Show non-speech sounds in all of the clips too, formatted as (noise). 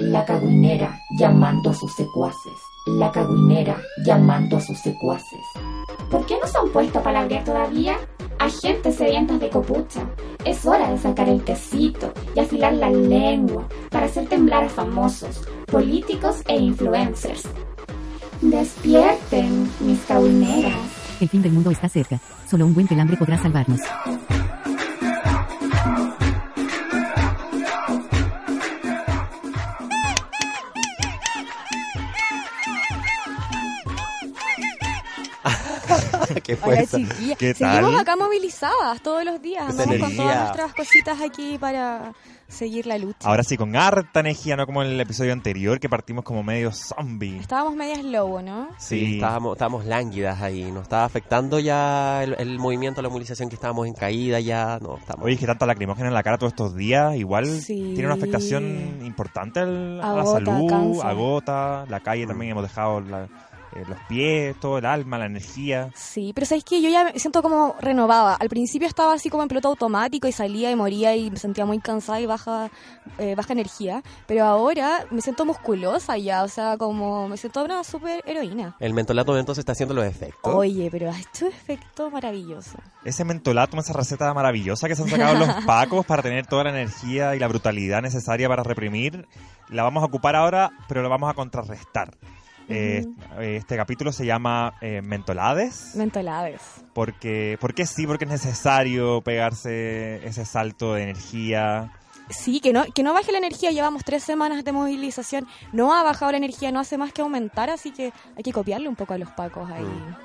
La cagüinera llamando a sus secuaces. La cagüinera llamando a sus secuaces. ¿Por qué no se han puesto a palabrear todavía? Agentes sedientos de copucha. Es hora de sacar el tecito y afilar la lengua para hacer temblar a famosos, políticos e influencers. Despierten, mis cagüineras. El fin del mundo está cerca. Solo un buen pelambre podrá salvarnos. (laughs) ¿Qué fue Hola eso? chiquillas. ¿Qué Seguimos tal? acá movilizadas todos los días. Andamos con todas nuestras cositas aquí para seguir la lucha. Ahora sí, con harta energía, no como en el episodio anterior que partimos como medio zombie. Estábamos medias lobo, ¿no? Sí, estábamos, estábamos lánguidas ahí. Nos estaba afectando ya el, el movimiento, la movilización que estábamos en caída ya. No, estamos. Oye, es que tanta lacrimógena en la cara todos estos días, igual Sí. tiene una afectación importante al- a la Agota, salud, cansa. agota, la calle también hemos dejado la- eh, los pies, todo el alma, la energía. Sí, pero sabes que yo ya me siento como renovada. Al principio estaba así como en piloto automático y salía y moría y me sentía muy cansada y baja, eh, baja energía. Pero ahora me siento musculosa ya, o sea, como me siento una super heroína. El mentolato entonces está haciendo los efectos. Oye, pero ha hecho efecto maravilloso. Ese mentolatum, esa receta maravillosa que se han sacado los (laughs) pacos para tener toda la energía y la brutalidad necesaria para reprimir, la vamos a ocupar ahora, pero la vamos a contrarrestar. Eh, este capítulo se llama eh, Mentolades. Mentolades. Porque, porque sí, porque es necesario pegarse ese salto de energía. Sí, que no, que no baje la energía. Llevamos tres semanas de movilización. No ha bajado la energía, no hace más que aumentar, así que hay que copiarle un poco a los pacos ahí.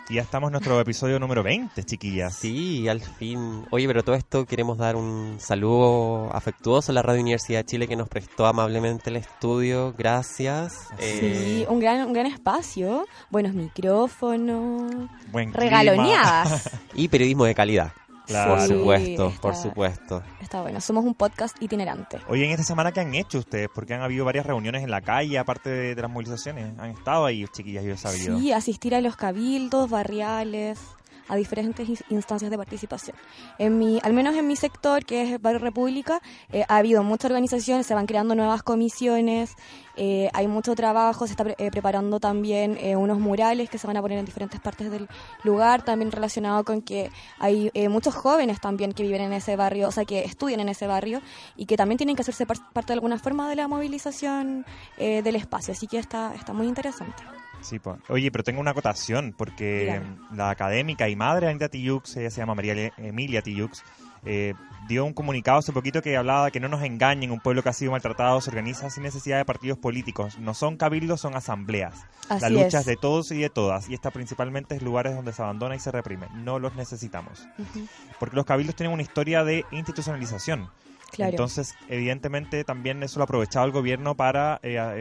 Y ya estamos en nuestro episodio número 20, chiquillas. Sí, al fin. Oye, pero todo esto queremos dar un saludo afectuoso a la Radio Universidad de Chile que nos prestó amablemente el estudio. Gracias. Eh, Sí, un gran, un gran espacio, buenos micrófonos, Buen clima. regaloneadas. (laughs) y periodismo de calidad. Claro. Por Sí, supuesto, está- por supuesto. Está bueno, somos un podcast itinerante. Oye, en esta semana, ¿qué han hecho ustedes? Porque han habido varias reuniones en la calle, aparte de, de las movilizaciones. Han estado ahí, chiquillas, yo he sabido. Sí, asistir a los cabildos, barriales, a diferentes ins- instancias de participación. En mi, al menos en mi sector, que es Barrio República, eh, ha habido mucha organización, se van creando nuevas comisiones, eh, hay mucho trabajo, se está eh, preparando también unos murales que se van a poner en diferentes partes del lugar, también relacionado con que hay muchos jóvenes también que viven en ese barrio, o sea, que estudian en ese barrio y que también tienen que hacerse par- parte de alguna forma de la movilización del espacio, así que está, está muy interesante. Sí, pues. Oye, pero tengo una acotación, porque la académica y madre de Anita Tijoux, ella se llama María Le- Emilia Tijoux, eh, dio un comunicado hace poquito que hablaba de que no nos engañen, un pueblo que ha sido maltratado se organiza sin necesidad de partidos políticos. No son cabildos, son asambleas. Así la lucha es. es de todos y de todas, y esta principalmente es lugares donde se abandona y se reprime. No los necesitamos. Ujú. Porque los cabildos tienen una historia de institucionalización. Claro. Entonces, evidentemente, también eso lo ha aprovechado el gobierno para eh, a-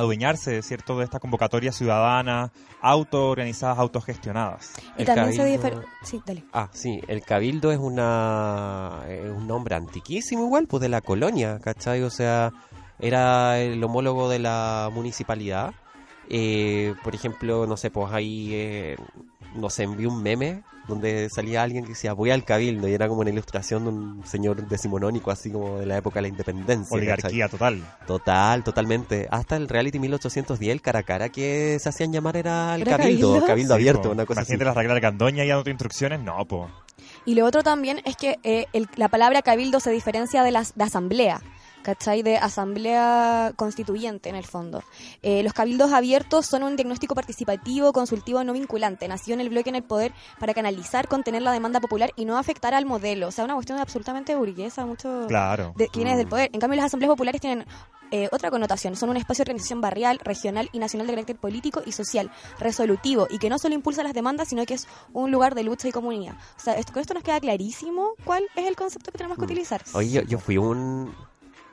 adueñarse, ¿cierto?, de esta convocatoria ciudadana, autoorganizadas, autogestionadas. Y El también se cabildo- difer- Sí, dale. Ah, sí, el cabildo es una es un nombre antiquísimo igual, pues de la colonia, ¿cachai? O sea, era el homólogo de la municipalidad. Eh, por ejemplo, no sé, pues ahí eh, nos envió un meme donde salía alguien que decía voy al cabildo y era como una ilustración de un señor decimonónico así como de la época de la independencia. Oligarquía total. ¿cachai? Total, totalmente. Hasta el reality 1810, el cara a cara que se hacían llamar era el ¿Era cabildo, cabildo? cabildo Sí, abierto, po. una cosa así. Imagínate las reglas de Candoña y dando instrucciones, no, po. Y lo otro también es que eh, el- la palabra cabildo se diferencia de, las, de asamblea. ¿Cachai? De asamblea constituyente, en el fondo. Eh, los cabildos abiertos son un diagnóstico participativo, consultivo, no vinculante. Nació en el bloque en el poder para canalizar, contener la demanda popular y no afectar al modelo. O sea, una cuestión absolutamente burguesa, mucho Claro. de quién es del poder. En cambio, las asambleas populares tienen eh, otra connotación. Son un espacio de organización barrial, regional y nacional de carácter político y social, resolutivo, y que no solo impulsa las demandas, sino que es un lugar de lucha y comunidad. O sea, esto, con esto nos queda clarísimo cuál es el concepto que tenemos que utilizar. Oye, yo, yo fui un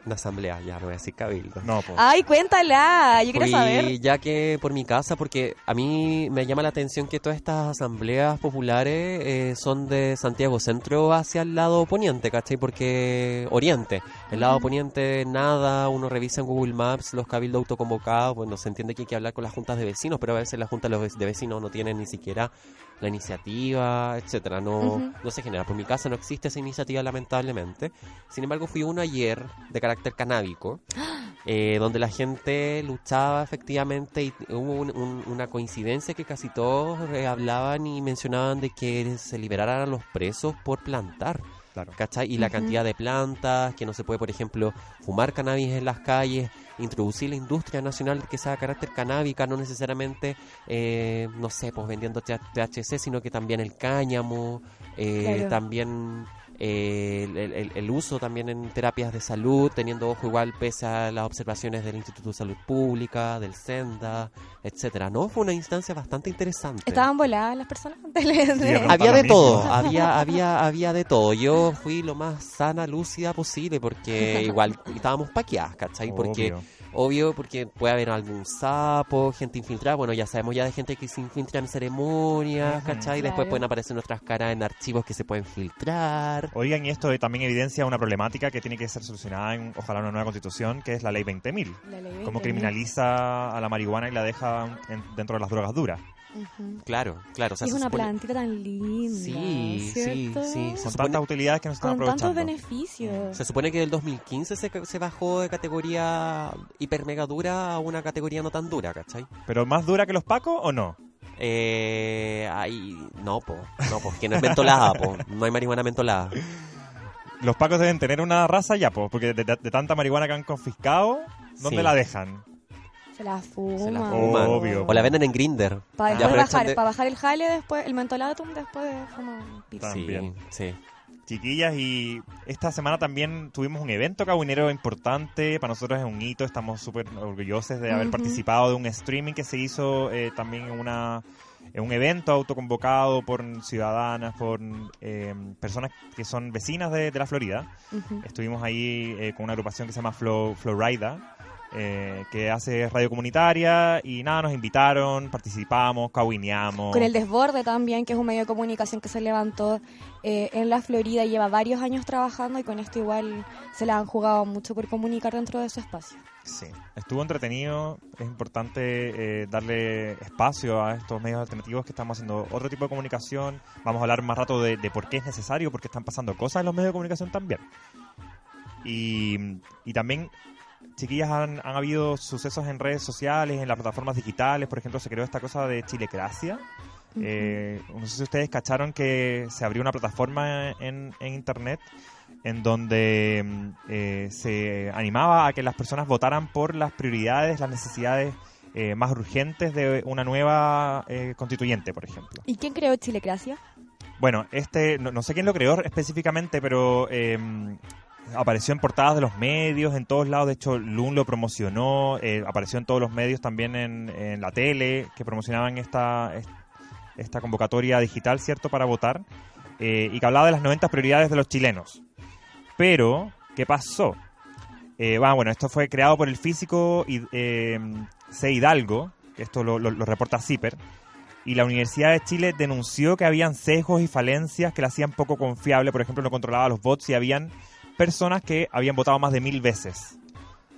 Una asamblea, ya no voy a decir cabildo. No, pues. Ay, cuéntala, yo quiero saber. ya que por mi casa, porque a mí me llama la atención que todas estas asambleas populares eh, son de Santiago Centro hacia el lado poniente, ¿cachai? Porque oriente, el lado poniente nada, uno revisa en Google Maps los cabildos autoconvocados, bueno, se entiende que hay que hablar con las juntas de vecinos, pero a veces las juntas de los ve- de vecinos no tienen ni siquiera la iniciativa, etcétera, no, no se genera. Por mi casa no existe esa iniciativa lamentablemente. Sin embargo, fui uno ayer de carácter canábico, (gasps) eh, donde la gente luchaba efectivamente y hubo un- un- una coincidencia que casi todos eh, hablaban y mencionaban de que se liberaran a los presos por plantar. Claro. ¿Cachai? Y la cantidad de plantas, que no se puede, por ejemplo, fumar cannabis en las calles, introducir la industria nacional que sea de carácter canábica, no necesariamente, eh, no sé, pues vendiendo TH- THC, sino que también el cáñamo, eh, Claro. también eh, el, el- el uso también en terapias de salud, teniendo ojo igual pese a las observaciones del Instituto de Salud Pública, del SENDA, etcétera. No, fue una instancia bastante interesante. ¿Estaban voladas las personas? (laughs) Cierto. Había de todo, había, había, había de todo. Yo fui lo más sana, lúcida posible, porque (laughs) igual estábamos paqueadas, ¿cachai? Porque, Obvio. Obvio, porque puede haber algún sapo, gente infiltrada. Bueno, ya sabemos ya de gente que se infiltra en ceremonias. ¿cachai? Después Claro. pueden aparecer nuestras caras en archivos que se pueden filtrar. Oigan, y esto también evidencia una problemática que tiene que ser solucionada en, ojalá, una nueva constitución, que es la ley 20.000. La ley Cómo 20.000. criminaliza a la marihuana y la deja en- dentro de las drogas duras. Claro, claro. O sea, Y es una supone- plantita tan linda. Sí, sí, ¿cierto? sí. Se Con supone- tantas utilidades que no se están Con tantos aprovechando. beneficios. Se supone que del 2015 se, se bajó de categoría hiper mega dura a una categoría no tan dura, ¿cachai? ¿Pero más dura que los pacos o no? Eh, ahí, no, po, no, po, que no es mentolada, po, no hay marihuana mentolada. Los pacos deben tener una raza ya, po, porque de, de- de tanta marihuana que han confiscado, ¿dónde Sí. la dejan? Se la fuma. Se la fuman. Obvio. O la venden en Grinder. Para bajar, de- para bajar el jale, después el mentolatum, después de fumar pizza. Sí. También. Sí, sí. Chiquillas, y esta semana también tuvimos un evento cabuinero importante. Para nosotros es un hito. Estamos súper orgullosos de haber participado de un streaming que se hizo eh, también en, una, en un evento autoconvocado por ciudadanas, por eh, personas que son vecinas de, de la Florida. Estuvimos ahí eh, con una agrupación que se llama Flow, Florida, eh, que hace radio comunitaria. Y nada, nos invitaron, participamos, caguineamos. Con el Desborde también, que es un medio de comunicación que se levantó eh, en la Florida y lleva varios años trabajando y con esto igual se la han jugado mucho por comunicar dentro de su espacio. Sí, estuvo entretenido. Es importante eh, darle espacio a estos medios alternativos que estamos haciendo otro tipo de comunicación. Vamos a hablar más rato de, de por qué es necesario, porque están pasando cosas en los medios de comunicación también. Y, y también, chiquillas, han, han habido sucesos en redes sociales, en las plataformas digitales. Por ejemplo, se creó esta cosa de Chilecracia. Eh, no sé si ustedes cacharon que se abrió una plataforma en, en internet en donde mm, eh, se animaba a que las personas votaran por las prioridades, las necesidades eh, más urgentes de una nueva constituyente, por ejemplo. ¿Y quién creó Chilecracia? Bueno, este, no, no sé quién lo creó específicamente, pero eh, apareció en portadas de los medios, en todos lados. De hecho, Loon lo promocionó, eh, apareció en todos los medios también en, la tele, que promocionaban esta, es- esta convocatoria digital, ¿cierto?, para votar, eh, y que hablaba de las 90 prioridades de los chilenos. Pero, ¿qué pasó? Eh, bueno, esto fue creado por el físico eh, C. Hidalgo, esto lo, reporta CIPER, y la Universidad de Chile denunció que habían sesgos y falencias que la hacían poco confiable. Por ejemplo, no controlaba los votos y habían personas que habían votado más de mil veces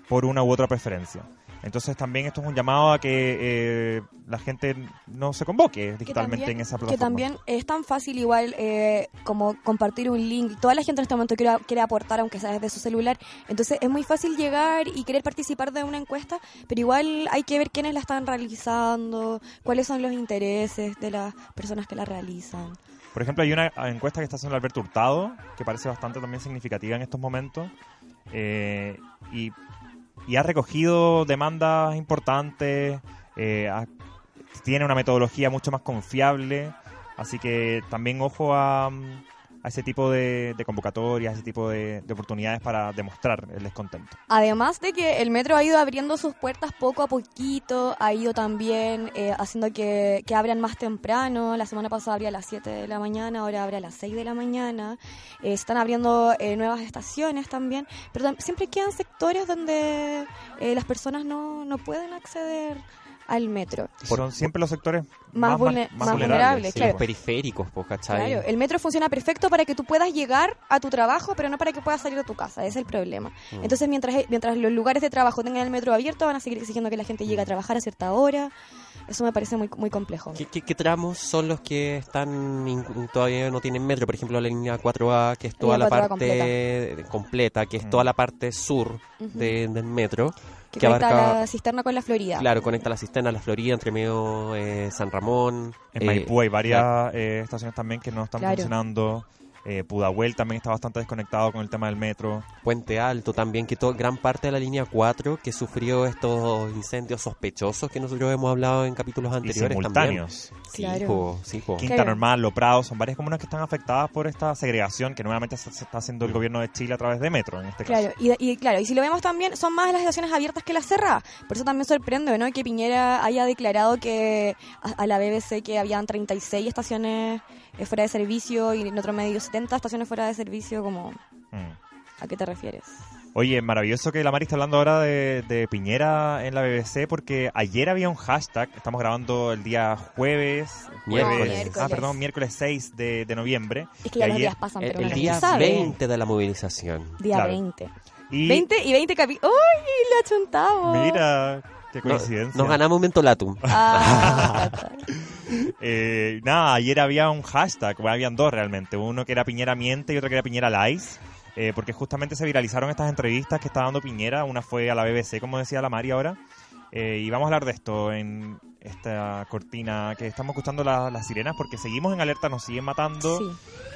por una u otra preferencia. Entonces también esto es un llamado a que eh, la gente no se convoque digitalmente también- en esa Que plataforma. también es tan fácil igual eh, como compartir un link. Toda la gente en este momento quiere, quiere aportar, aunque sea desde su celular. Entonces es muy fácil llegar y querer participar de una encuesta, pero igual hay que ver quiénes la están realizando, cuáles son los intereses de las personas que la realizan. Por ejemplo, hay una encuesta que está haciendo Alberto Hurtado, que parece bastante también significativa en estos momentos, eh, y, y ha recogido demandas importantes, eh, tiene una metodología mucho más confiable, así que también ojo a, a ese tipo de, de convocatorias, a ese tipo de, de oportunidades para demostrar el descontento. Además de que el metro ha ido abriendo sus puertas poco a poquito, ha ido también eh, haciendo que, que abran más temprano. La semana pasada abría a las 7 de la mañana, ahora abre a las 6 de la mañana. Eh, están abriendo eh, nuevas estaciones también, pero siempre quedan sectores donde eh, las personas no, no pueden acceder al metro. Son siempre los sectores Más más, vulne- más más vulnerables. vulnerables, sí, claro. Los periféricos, pues, ¿cachai? Claro, el metro funciona perfecto para que tú puedas llegar a tu trabajo, pero no para que puedas salir de tu casa. Ese es el problema. Mm. Entonces, mientras, mientras los lugares de trabajo tengan el metro abierto, van a seguir exigiendo que la gente llegue a trabajar a cierta hora. Eso me parece muy, muy complejo. ¿Qué, qué, qué tramos son los que están todavía no tienen metro? Por ejemplo, la línea 4A, que es toda la 4A parte completa. que es Mm. toda la parte sur de- del metro. Que que conecta abarca- la cisterna con la Florida. Claro, conecta la cisterna a la Florida, entre medio eh, San Ramón. En eh, Maipú hay varias eh, estaciones también que no están Claro. funcionando. Eh, Pudahuel también está bastante desconectado con el tema del metro. Puente Alto también, que to- gran parte de la línea 4 que sufrió estos incendios sospechosos que nosotros hemos hablado en capítulos Y anteriores simultáneos. también. Claro. Sí, po, sí. Quinta Claro. Normal, Lo Prado, son varias comunas que están afectadas por esta segregación que nuevamente se, se está haciendo el gobierno de Chile a través de metro, en este caso. Claro, y, y claro, y si lo vemos también, son más las estaciones abiertas que las cerradas. Por eso también sorprende, ¿no? Que Piñera haya declarado que a, a la BBC que habían 36 estaciones eh, fuera de servicio y en otro medio 70 estaciones fuera de servicio, como, Mm. ¿a qué te refieres? Oye, maravilloso que la Mari está hablando ahora de, de Piñera en la BBC porque ayer había un hashtag, estamos grabando el día jueves, Miércoles. jueves- Miércoles. ah, perdón, miércoles 6 de, de noviembre. Es que ya los ayer- días pasan, El, pero el uno día sabe. 20 de la movilización. Día Claro. 20. Y 20 y 20 capítulos. ¡Uy! La chuntamos. mira, qué coincidencia. nos ganamos un mentolatum. Ah, (laughs) Eh, nada, ayer había un hashtag, bueno, habían dos realmente, uno que era Piñera miente y otro que era Piñera lies, eh, porque justamente se viralizaron estas entrevistas que está dando Piñera, una fue a la BBC, como decía la Mari ahora, eh, y vamos a hablar de esto en esta cortina que estamos escuchando la- las sirenas porque seguimos en alerta, nos siguen matando sí.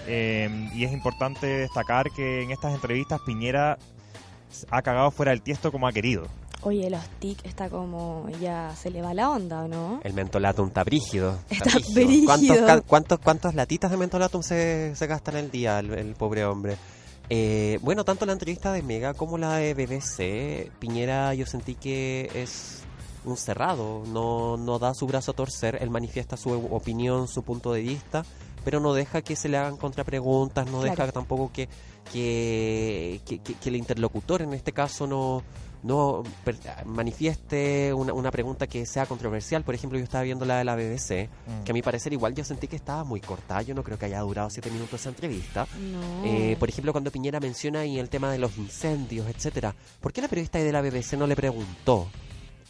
eh, y es importante destacar que en estas entrevistas Piñera ha cagado fuera del tiesto como ha querido. Oye, los TIC está como ya se le va la onda, ¿o no? El mentolatum está brígido. Está brígido. ¿Cuántos, ca- cuántos, cuántas latitas de mentolatum se, se gastan al día el, el pobre hombre? Eh, bueno, tanto la entrevista de Mega como la de BBC, Piñera yo sentí que es un cerrado, no, no da su brazo a torcer, él manifiesta su opinión, su punto de vista, pero no deja que se le hagan contrapreguntas, no Claro. deja tampoco que, que, que, que- que el interlocutor en este caso no, no per- manifieste una, una pregunta que sea controversial. Por ejemplo, yo estaba viendo la de la BBC, Mm. que a mi parecer igual yo sentí que estaba muy corta, yo no creo que haya durado siete minutos esa entrevista. No. Eh, por ejemplo, cuando Piñera menciona ahí el tema de los incendios, etcétera, ¿por qué la periodista de la BBC no le preguntó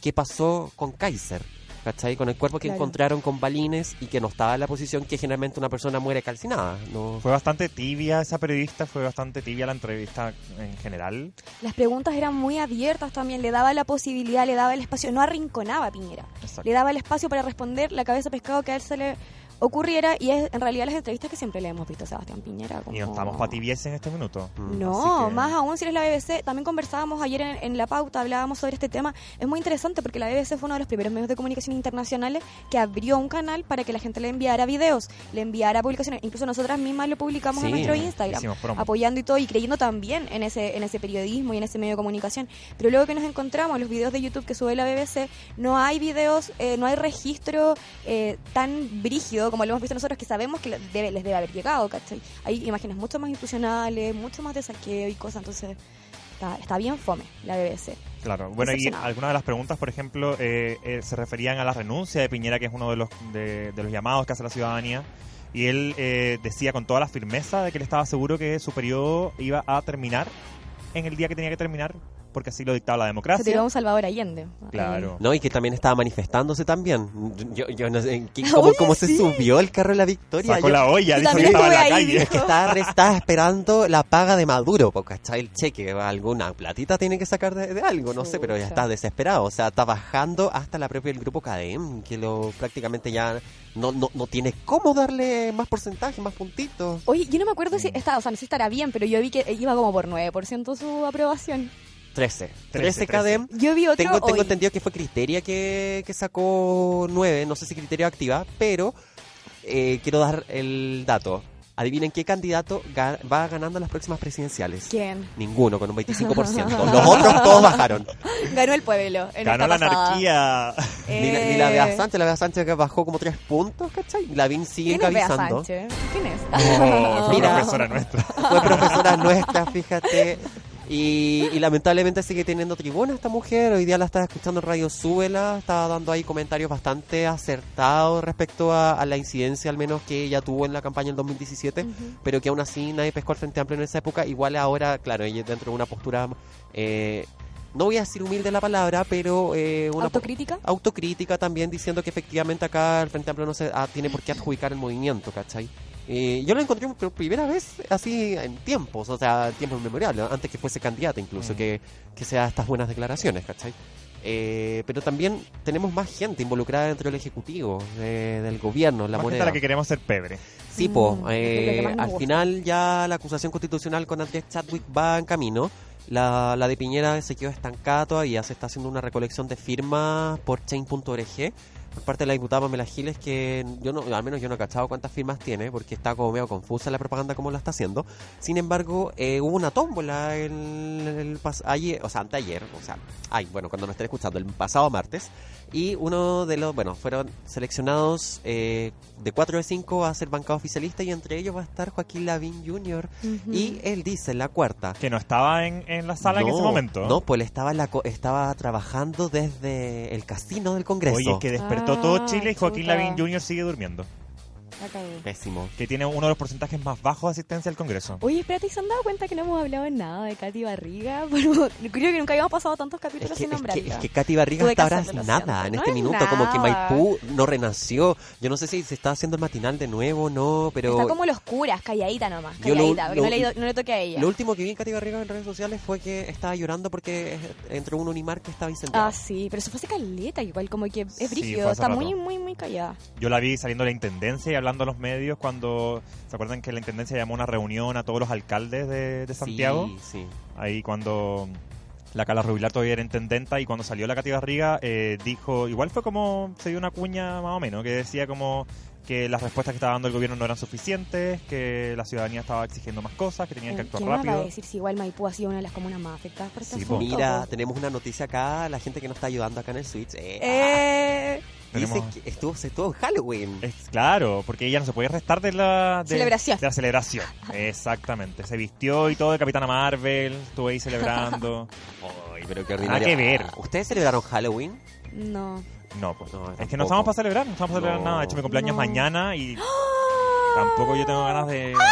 qué pasó con Kaiser? ¿Cachai? Con el cuerpo que Claro. encontraron con balines y que no estaba en la posición que generalmente una persona muere calcinada. No, Fue bastante tibia esa periodista, fue bastante tibia la entrevista en general. Las preguntas eran muy abiertas también, le daba la posibilidad, le daba el espacio, no arrinconaba a Piñera, Exacto. le daba el espacio para responder la cabeza de pescado que a él se le ocurriera y es en realidad las entrevistas que siempre le hemos visto a Sebastián Piñera. Como... Y no estamos para tibieza en este minuto. Mm. No, que- más aún si eres la BBC, también conversábamos ayer en, en la pauta, hablábamos sobre este tema, es muy interesante porque la BBC fue uno de los primeros medios de comunicación internacionales que abrió un canal para que la gente le enviara videos, le enviara publicaciones, incluso nosotras mismas lo publicamos en nuestro Instagram apoyando y todo y creyendo también en ese en ese periodismo y en ese medio de comunicación pero luego que nos encontramos los videos de YouTube que sube la BBC no hay videos eh, no hay registro eh, tan brígido como lo hemos visto nosotros que sabemos que le- debe- les debe haber llegado ¿cachai? hay imágenes mucho más institucionales mucho más de saqueo y cosas entonces está, está bien fome la BBC Claro, bueno, y algunas de las preguntas, por ejemplo, eh, eh, se referían a la renuncia de Piñera, que es uno de los, de, de los llamados que hace la ciudadanía, y él eh, decía con toda la firmeza de que él estaba seguro que su periodo iba a terminar en el día que tenía que terminar, porque así lo dictaba la se democracia. tiró un Salvador Allende Claro. No, y que también estaba manifestándose también. Yo, yo no sé, ¿qué- (laughs) Oye, ¿cómo, se subió el carro de la victoria? Sacó Yo- la olla, dijo que también estaba en la ahí, calle. Es que estaba, estaba esperando la paga de Maduro, porque ¿cachai? El cheque, alguna platita tiene que sacar de, de algo, no sé, pero ya está desesperado. O sea, está bajando hasta la propia el grupo KDM, que lo prácticamente ya no, no, no tiene cómo darle más porcentaje, más puntitos. Oye, yo no me acuerdo si está, o sea, no sé si estará bien, pero yo vi que iba como por 9% su aprobación. 13. 13, 13 KDM. Yo vi otro Tengo, tengo hoy. entendido que fue Criteria que, que sacó 9, no sé si Criterio activa, pero eh, quiero dar el dato. Adivinen qué candidato ga- va ganando las próximas presidenciales. ¿Quién? Ninguno, con un 25%. (laughs) Los otros todos bajaron. Ganó el pueblo. En Ganó la pasada. anarquía. Ni, la- ni la Bea Sánchez, la Bea Sánchez que bajó como tres puntos, ¿cachai? Y Lavín sigue ¿Quién es Bea encabezando. Sánchez? ¿Quién es? Oh, fue Mira. profesora nuestra. Fue profesora nuestra, fíjate. Y, y lamentablemente sigue teniendo tribuna esta mujer. Hoy día la estaba escuchando en Radio Súbela. Estaba dando ahí comentarios bastante acertados respecto a, a la incidencia, al menos que ella tuvo en la campaña en 2017. Pero que aún así nadie pescó al Frente Amplio en esa época. Igual ahora, claro, ella dentro de una postura. eh, no voy a decir humilde la palabra, pero. eh, una ¿Autocrítica? autocrítica también diciendo que efectivamente acá el Frente Amplio no se ah, tiene por qué adjudicar el movimiento, ¿cachai? Eh, yo lo encontré por primera vez así en tiempos, o sea, tiempos inmemoriales, antes que fuese candidata incluso, Mm. que, que sea estas buenas declaraciones, ¿cachai? Eh, pero también tenemos más gente involucrada dentro del Ejecutivo, de- del gobierno, la Más gente moneda. a la que queremos ser pebre. Sí, po, Mm, eh, al final ya la acusación constitucional con Andrés Chadwick va en camino. La, la de Piñera se quedó estancada todavía, se está haciendo una recolección de firmas por chain.org por parte de la diputada Pamela Giles que yo no, al menos yo no he cachado cuántas firmas tiene porque está como medio confusa la propaganda como la está haciendo. Sin embargo, eh, hubo una tómbola el, el ayer, o sea, anteayer, o sea, ay, bueno, cuando nos estén escuchando, el pasado martes. Y uno de los, bueno, fueron seleccionados eh, de 4 de 5 a ser bancada oficialista y entre ellos va a estar Joaquín Lavín Jr. Y él dice, la cuarta. Que no estaba en, en la sala en ese momento. No, pues él estaba, en la co- estaba trabajando desde el casino del Congreso. Oye, que despertó Ah, todo Chile y Joaquín chuta. Lavín Jr. sigue durmiendo. Pésimo. Que tiene uno de los porcentajes más bajos de asistencia al Congreso. Oye, espérate, ¿y ¿se han dado cuenta que no hemos hablado nada de Katy Barriga? (laughs) Bueno, creo que nunca habíamos pasado tantos Es capítulos que, sin es, que, nombrarla. es que Katy Barriga hasta ahora es nada en No este es minuto, como que. Maipú no renació. Yo no sé si se está haciendo el matinal de nuevo o no, pero Está como los curas, calladita nomás, lo- calladita, porque lo- no, le, no le toque a ella. lo último que vi en Katy Barriga en redes sociales fue que estaba llorando porque entró un Unimar que estaba incendiado. Ah, sí, pero eso fue hace caleta, igual como que es brígido, está rato. muy, muy, muy callada. Yo la vi saliendo de la intendencia y hablando a los medios cuando. ¿Se acuerdan que la intendencia llamó a una reunión a todos los alcaldes de, de Santiago? Sí, sí. Ahí cuando la Cala Rubilar todavía era intendenta y cuando salió la Cati Barriga eh, dijo, igual fue como, se dio una cuña más o menos, que decía como que las respuestas que estaba dando el gobierno no eran suficientes, que la ciudadanía estaba exigiendo más cosas, que tenían que actuar ¿Quién me va a rápido. decir si igual Maipú ha sido una de las comunas más afectadas por este Sí, asunto? Mira, tenemos una noticia acá, la gente que nos está ayudando acá en el Switch. eh, Eh, dice Tenemos- que estuvo, se estuvo en Halloween. Es claro, porque ella no se podía restar de la de, Celebración. de la celebración. (laughs) Exactamente. Se vistió y todo de Capitana Marvel, estuvo ahí celebrando. (laughs) Ay, pero qué ordinario. que ver. ¿Ustedes celebraron Halloween? no. No, pues. No, es que no estamos para celebrar, no estamos para celebrar No. nada. De hecho, mi cumpleaños No. mañana y (gasps) tampoco yo tengo ganas de. (laughs)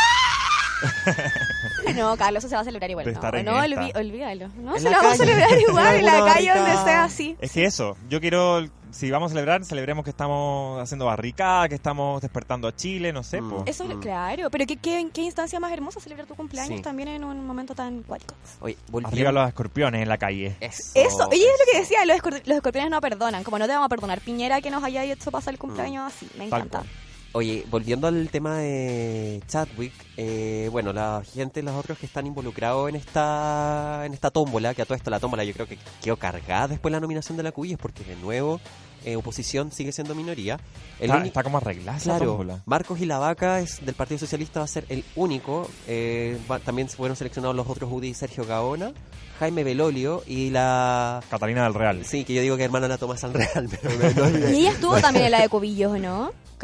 No, Carlos, eso se va a celebrar igual. No, estar en no olví- olvídalo. No, En se lo vamos a celebrar igual en la calle donde sea así. Es que eso, yo quiero, si vamos a celebrar, celebremos que estamos haciendo barricada, que estamos despertando a Chile, no sé, Mm. Eso, Mm. claro, pero ¿qué, qué, qué instancia más hermosa celebrar tu cumpleaños Sí. también en un momento tan cuático. Oye, volviendo- Arriba los escorpiones en la calle. Eso. Eso, oye, es lo que decía, los, escor- los escorpiones no perdonan, como no te vamos a perdonar Piñera que nos haya hecho pasar el cumpleaños así, me Tal encanta. cual. Oye, volviendo al tema de Chadwick, eh, bueno, la gente, los otros que están involucrados en esta en esta tómbola, que a todo esto la tómbola yo creo que quedó cargada después de la nominación de la Cuyes, porque de nuevo eh, oposición sigue siendo minoría. El Está, único- está como arreglada esa Claro, tómbola. Marcos y la Vaca es del Partido Socialista va a ser el único. eh, va- también fueron seleccionados los otros Udi y Sergio Gaona, Jaime Belolio y la... Catalina del Real. Sí, que yo digo que hermana la Tomás al Real, (laughs) pero me- no olvidé. Y ella estuvo también en la de Cubillos, ¿o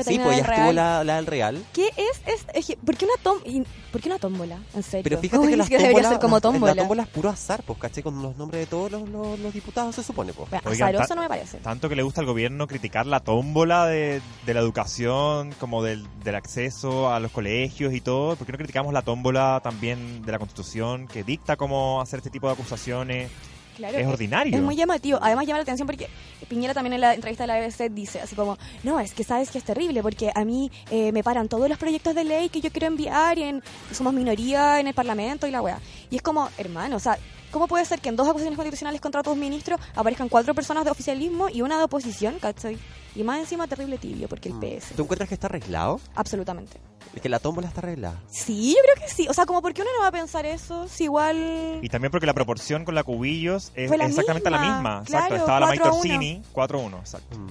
¿no? Sí, pues del ya estuvo Real. la, la del Real. ¿Qué es, es, es que- ¿por, qué una tom y- ¿Por qué una tómbola? En serio. Pero fíjate Uy, que las debería tómbolas, ser como tómbola. la tómbola es puro azar, pues, ¿caché? Con los nombres de todos los, los- los diputados se supone, pues. Bueno, Oigan, azaroso no me parece. Tanto que le gusta al gobierno criticar la tómbola de, de la educación, como del, del acceso a los colegios y todo. ¿Por qué no criticamos la tómbola también de la Constitución que dicta cómo hacer este tipo de acusaciones? Claro, es ordinario. Es muy llamativo. Además llama la atención porque Piñera también en la entrevista de la BBC dice así como, no, es que sabes que es terrible porque a mí eh, me paran todos los proyectos de ley que yo quiero enviar y en, somos minoría en el Parlamento y la wea. Y es como, hermano, o sea, ¿cómo puede ser que en dos acusaciones constitucionales contra tus ministros aparezcan cuatro personas de oficialismo y una de oposición, ¿cachai? Y más encima terrible tibio porque el PS. ¿Tú encuentras que está arreglado? Absolutamente. Es que la tómbola está arreglada. Sí, yo creo que sí. O sea, como, ¿por qué uno no va a pensar eso? Si igual... Y también porque la proporción con la Cubillos es la exactamente la misma, misma. claro, exacto, estaba la Maite 4 a 1. Orsini, 4-1, exacto. Mm,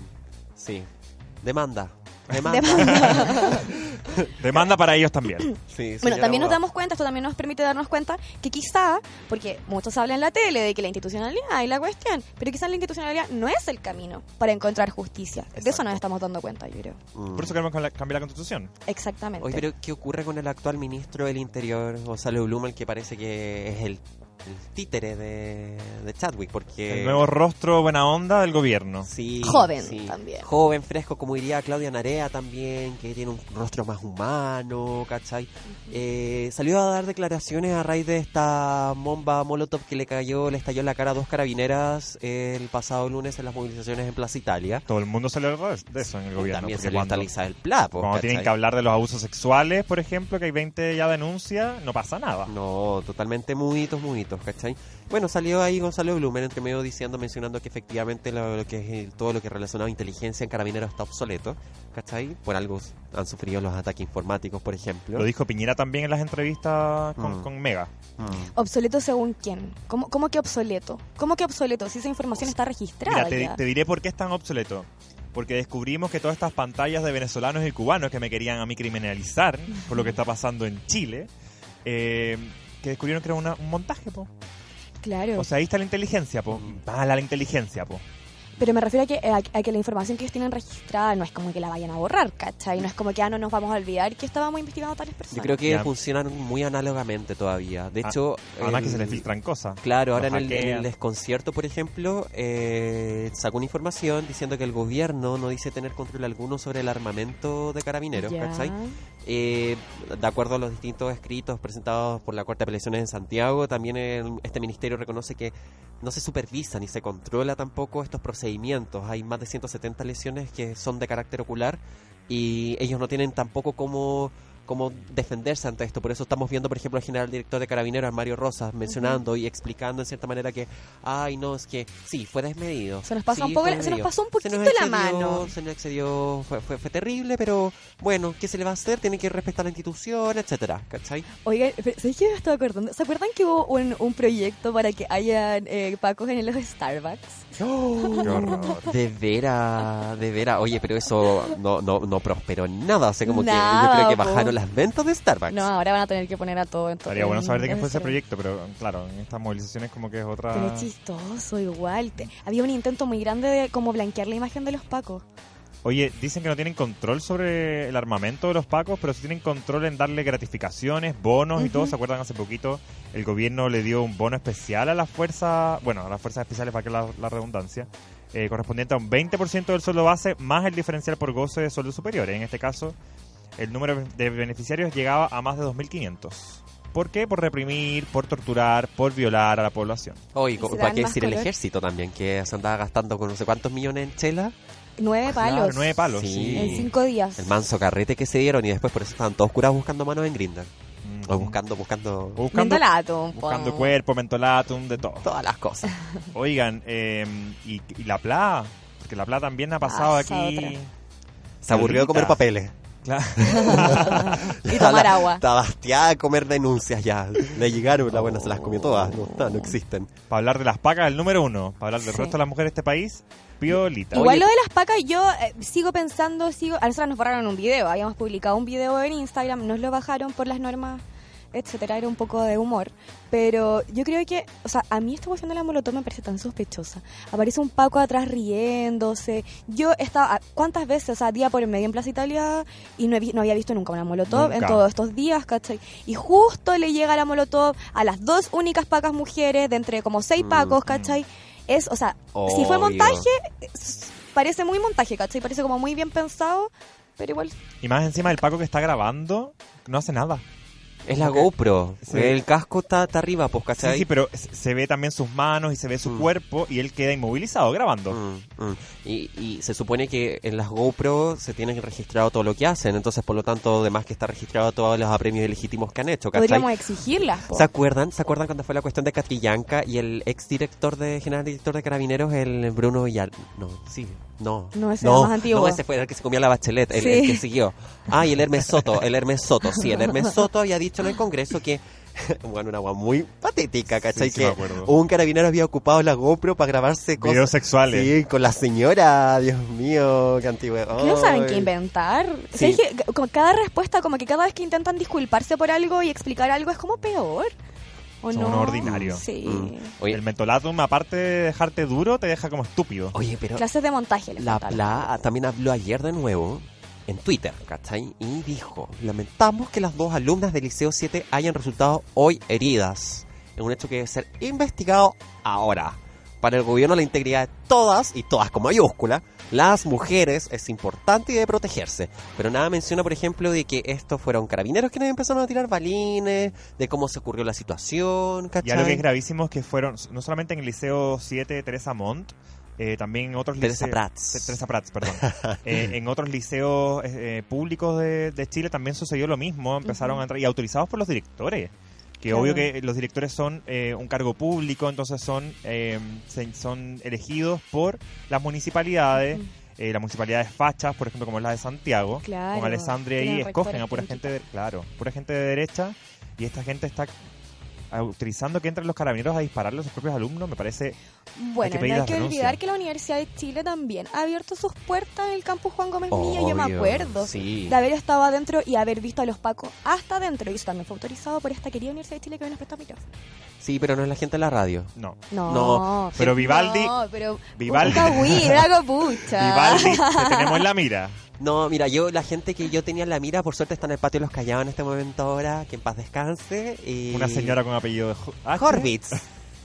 Sí. Demanda. Demanda. (laughs) Demanda para ellos también. Sí, Bueno, también nos damos cuenta, esto también nos permite darnos cuenta que quizá, porque muchos hablan en la tele de que la institucionalidad y la cuestión, pero quizás la institucionalidad no es el camino para encontrar justicia. De eso nos estamos dando cuenta, yo creo. Mm. Por eso queremos cambia- cambiar la constitución. Exactamente. Oye, pero ¿qué ocurre con el actual ministro del Interior, Gonzalo Blumel, que parece que es el, el títere de, de Chadwick? Porque... El nuevo rostro buena onda del gobierno. Sí, Joven sí. también. Joven, fresco, como diría Claudia Narea también, que tiene un rostro más humano, ¿cachai? Eh, salió a dar declaraciones a raíz de esta bomba Molotov que le cayó, le estalló en la cara a dos carabineras el pasado lunes en las movilizaciones en Plaza Italia. Todo el mundo salió de de eso en el gobierno. También salió cuando, Lisa del Plapo. cuando tienen que hablar de los abusos sexuales, por ejemplo, que hay 20 ya denuncias, no pasa nada. No, totalmente muditos, muditos, ¿cachai? Bueno, salió ahí Gonzalo Blumen entre medio diciendo, mencionando que efectivamente lo, lo que es el- todo lo que es relacionado a inteligencia en carabineros está obsoleto, ¿cachai? Por algo han sufrido los ataques informáticos, por ejemplo. Lo dijo Piñera también en las entrevistas con, Mm. con Mega. Mm. ¿Obsoleto según quién? ¿Cómo, ¿Cómo que obsoleto? ¿Cómo que obsoleto? Si esa información está registrada Mira, te, ya. te diré por qué es tan obsoleto. Porque descubrimos que todas estas pantallas de venezolanos y cubanos que me querían a mí criminalizar por lo que está pasando en Chile, eh, que descubrieron que era una- un montaje, po. Claro. O sea, ahí está la inteligencia, po. Mala la inteligencia, po. Pero me refiero a que, a, a que la información que ellos tienen registrada no es como que la vayan a borrar, ¿cachai? No es como que ah, no nos vamos a olvidar que estábamos investigando a tales personas. Yo creo que Ya. funcionan muy análogamente todavía. De Ah, hecho... Además que se les filtran cosas. Claro, ahora en el, en hackean. el desconcierto, por ejemplo, eh, sacó una información diciendo que el gobierno no dice tener control alguno sobre el armamento de carabineros, Ya. ¿cachai? Eh, de acuerdo a los distintos escritos presentados por la Corte de Apelaciones en Santiago, también el- este ministerio reconoce que no se supervisa ni se controla tampoco estos procedimientos. Hay más de 170 lesiones que son de carácter ocular y ellos no tienen tampoco cómo cómo defenderse ante esto. Por eso estamos viendo, por ejemplo, al general director de Carabineros, Mario Rosas, mencionando y explicando en cierta manera que, ay, no, es que sí, fue desmedido. Se nos pasa Sí, un poco se nos pasó un Se poquito nos la excedió, mano. Se nos excedió, fue, fue, fue terrible, pero bueno, ¿qué se le va a hacer? Tiene que respetar la institución, etcétera, ¿cachai? Oigan, ¿sabes qué me estaba acordando? ¿Se acuerdan que hubo un, un proyecto para que hayan eh, pacos en los Starbucks? Qué horror. De veras, de veras. Oye, pero eso no, no, no prosperó en nada. O sea, como que yo Nada, creo que po. bajaron las ventas de Starbucks. No, ahora van a tener que poner a todo en todo. Estaría bueno saber de en fue ese Starbucks. proyecto, pero claro, en estas movilizaciones como que es otra... Pero es chistoso, igual. Te- había un intento muy grande de como blanquear la imagen de los pacos. Oye, dicen que no tienen control sobre el armamento de los pacos, pero sí tienen control en darle gratificaciones, bonos y todo. ¿Se acuerdan hace poquito? El gobierno le dio un bono especial a las fuerzas, bueno, a las fuerzas especiales, para que la, la redundancia, eh, correspondiente a un 20% del sueldo base más el diferencial por goce de sueldos superiores. En este caso, el número de beneficiarios llegaba a más de 2.500. ¿Por qué? Por reprimir, por torturar, por violar a la población. Oye, ¿para qué decir el ejército también? Que se andaba gastando con no sé cuántos millones en chela. Nueve Claro, palos. nueve palos, Sí. En cinco días. El manso carrete que se dieron y después por eso estaban todos curados buscando manos en Grindr. Mm. O buscando, buscando Buscando, Mentolato, un buscando po. cuerpo, mentolatum, de todo. todas las cosas. (laughs) Oigan, eh, y, y la PLA, porque la PLA también ha pasado Ah, aquí. otra. Se aburrió de comer papeles. Claro. (laughs) (laughs) Y tomar agua. Estaba hastiada de comer denuncias ya. Le llegaron, la buena se las comió todas. No, no, no existen. Para hablar de las pacas, el número uno. Para hablar del Sí. resto de las mujeres de este país, piolita. Igual Oye. lo de las pacas, yo eh, sigo pensando, sigo. A nosotros nos borraron un video. Habíamos publicado un video en Instagram, nos lo bajaron por las normas, etcétera. Era un poco de humor. Pero yo creo que, o sea, a mí esta cuestión de la molotov me parece tan sospechosa. Aparece un Paco atrás riéndose. Yo estaba, ¿cuántas veces? O sea, día por medio en Plaza Italia y no, he vi- no había visto nunca una molotov en Nunca. todos estos días, ¿cachai? Y justo le llega la molotov a las dos únicas pacas mujeres de entre como seis Mm, pacos, mm. Es, o sea, si fue montaje, parece muy montaje, ¿cachai? Parece como muy bien pensado, pero igual. Y más encima, el Paco que está grabando no hace nada. Es la. GoPro. Sí. El casco está, está arriba, pues, Sí, ¿cachai? sí, pero s- se ve también sus manos y se ve su Mm. cuerpo y él queda inmovilizado grabando. Mm, mm. Y, y se supone que en las GoPro se tienen registrado todo lo que hacen, entonces por lo tanto además que está registrado todos los apremios ilegítimos que han hecho, ¿cachai? Podríamos exigirlas. po. ¿Se acuerdan? ¿Se acuerdan cuando fue la cuestión de Catrillanca y el ex director de general director de Carabineros, el Bruno Villar? No, sí, no. No, ese era más antiguo. No, ese fue el que se comió la bachelet, el, Sí. el que siguió. Ah, y el Hermes Soto, el Hermes Soto, sí, el Hermes (laughs) Soto había dicho en el Congreso que (laughs) bueno, una agua muy patética, ¿cachai? sí me que un carabinero había ocupado la GoPro para grabarse cosas. Videos sexuales. Sí, con la señora, Dios mío, qué antiguo. Que no saben qué inventar. O Sí. sea, es que como cada respuesta, como que cada vez que intentan disculparse por algo y explicar algo es como peor. ¿O Son no? unos ordinarios. Sí. Mm. Oye, El mentolatum, aparte de dejarte duro, te deja como estúpido. oye, pero Clases de montaje la. PLA también habló ayer de nuevo en Twitter, ¿cachai? Y dijo, lamentamos que las dos alumnas del Liceo 7 hayan resultado hoy heridas. Es un hecho que debe ser investigado ahora. Para el gobierno la integridad de todas, y todas con mayúscula, las mujeres es importante y debe protegerse. Pero nada menciona, por ejemplo, de que estos fueron carabineros quienes empezaron a tirar balines, de cómo se ocurrió la situación, ¿cachai? Ya lo que es gravísimo es que fueron, no solamente en el Liceo 7 Teresa Montt, eh, también en otros Teresa liceos... Prats. Te- Teresa Prats, perdón. (laughs) Eh, en otros liceos eh, públicos de, de Chile también sucedió lo mismo. Empezaron a entrar, y autorizados por los directores. Que Claro. obvio que los directores son eh, un cargo público, entonces son, eh, son elegidos por las municipalidades. Eh, las municipalidades fachas, por ejemplo, como es la de Santiago, Claro, con Alessandria ahí, escogen a pura gente, de, claro, pura gente de derecha, y esta gente está autorizando que entren los carabineros a dispararle a sus propios alumnos, me parece Bueno, que no hay que renuncia. olvidar que la Universidad de Chile también ha abierto sus puertas en el campus Juan Gómez Millo, yo me Obvio, acuerdo. sí. De haber estado adentro y haber visto a los pacos hasta adentro. Y eso también fue autorizado por esta querida Universidad de Chile que hoy nos presta micrófono. Sí, pero no es la gente de la radio. no. No, No, pero Vivaldi- No, pero. Vivaldi-. (laughs) Vivaldi, te (laughs) tenemos en la mira. No, mira, yo, la gente que yo tenía en la mira, por suerte está en el patio de los callados en este momento ahora, que en paz descanse. Y... Una señora con apellido de H. Horvitz.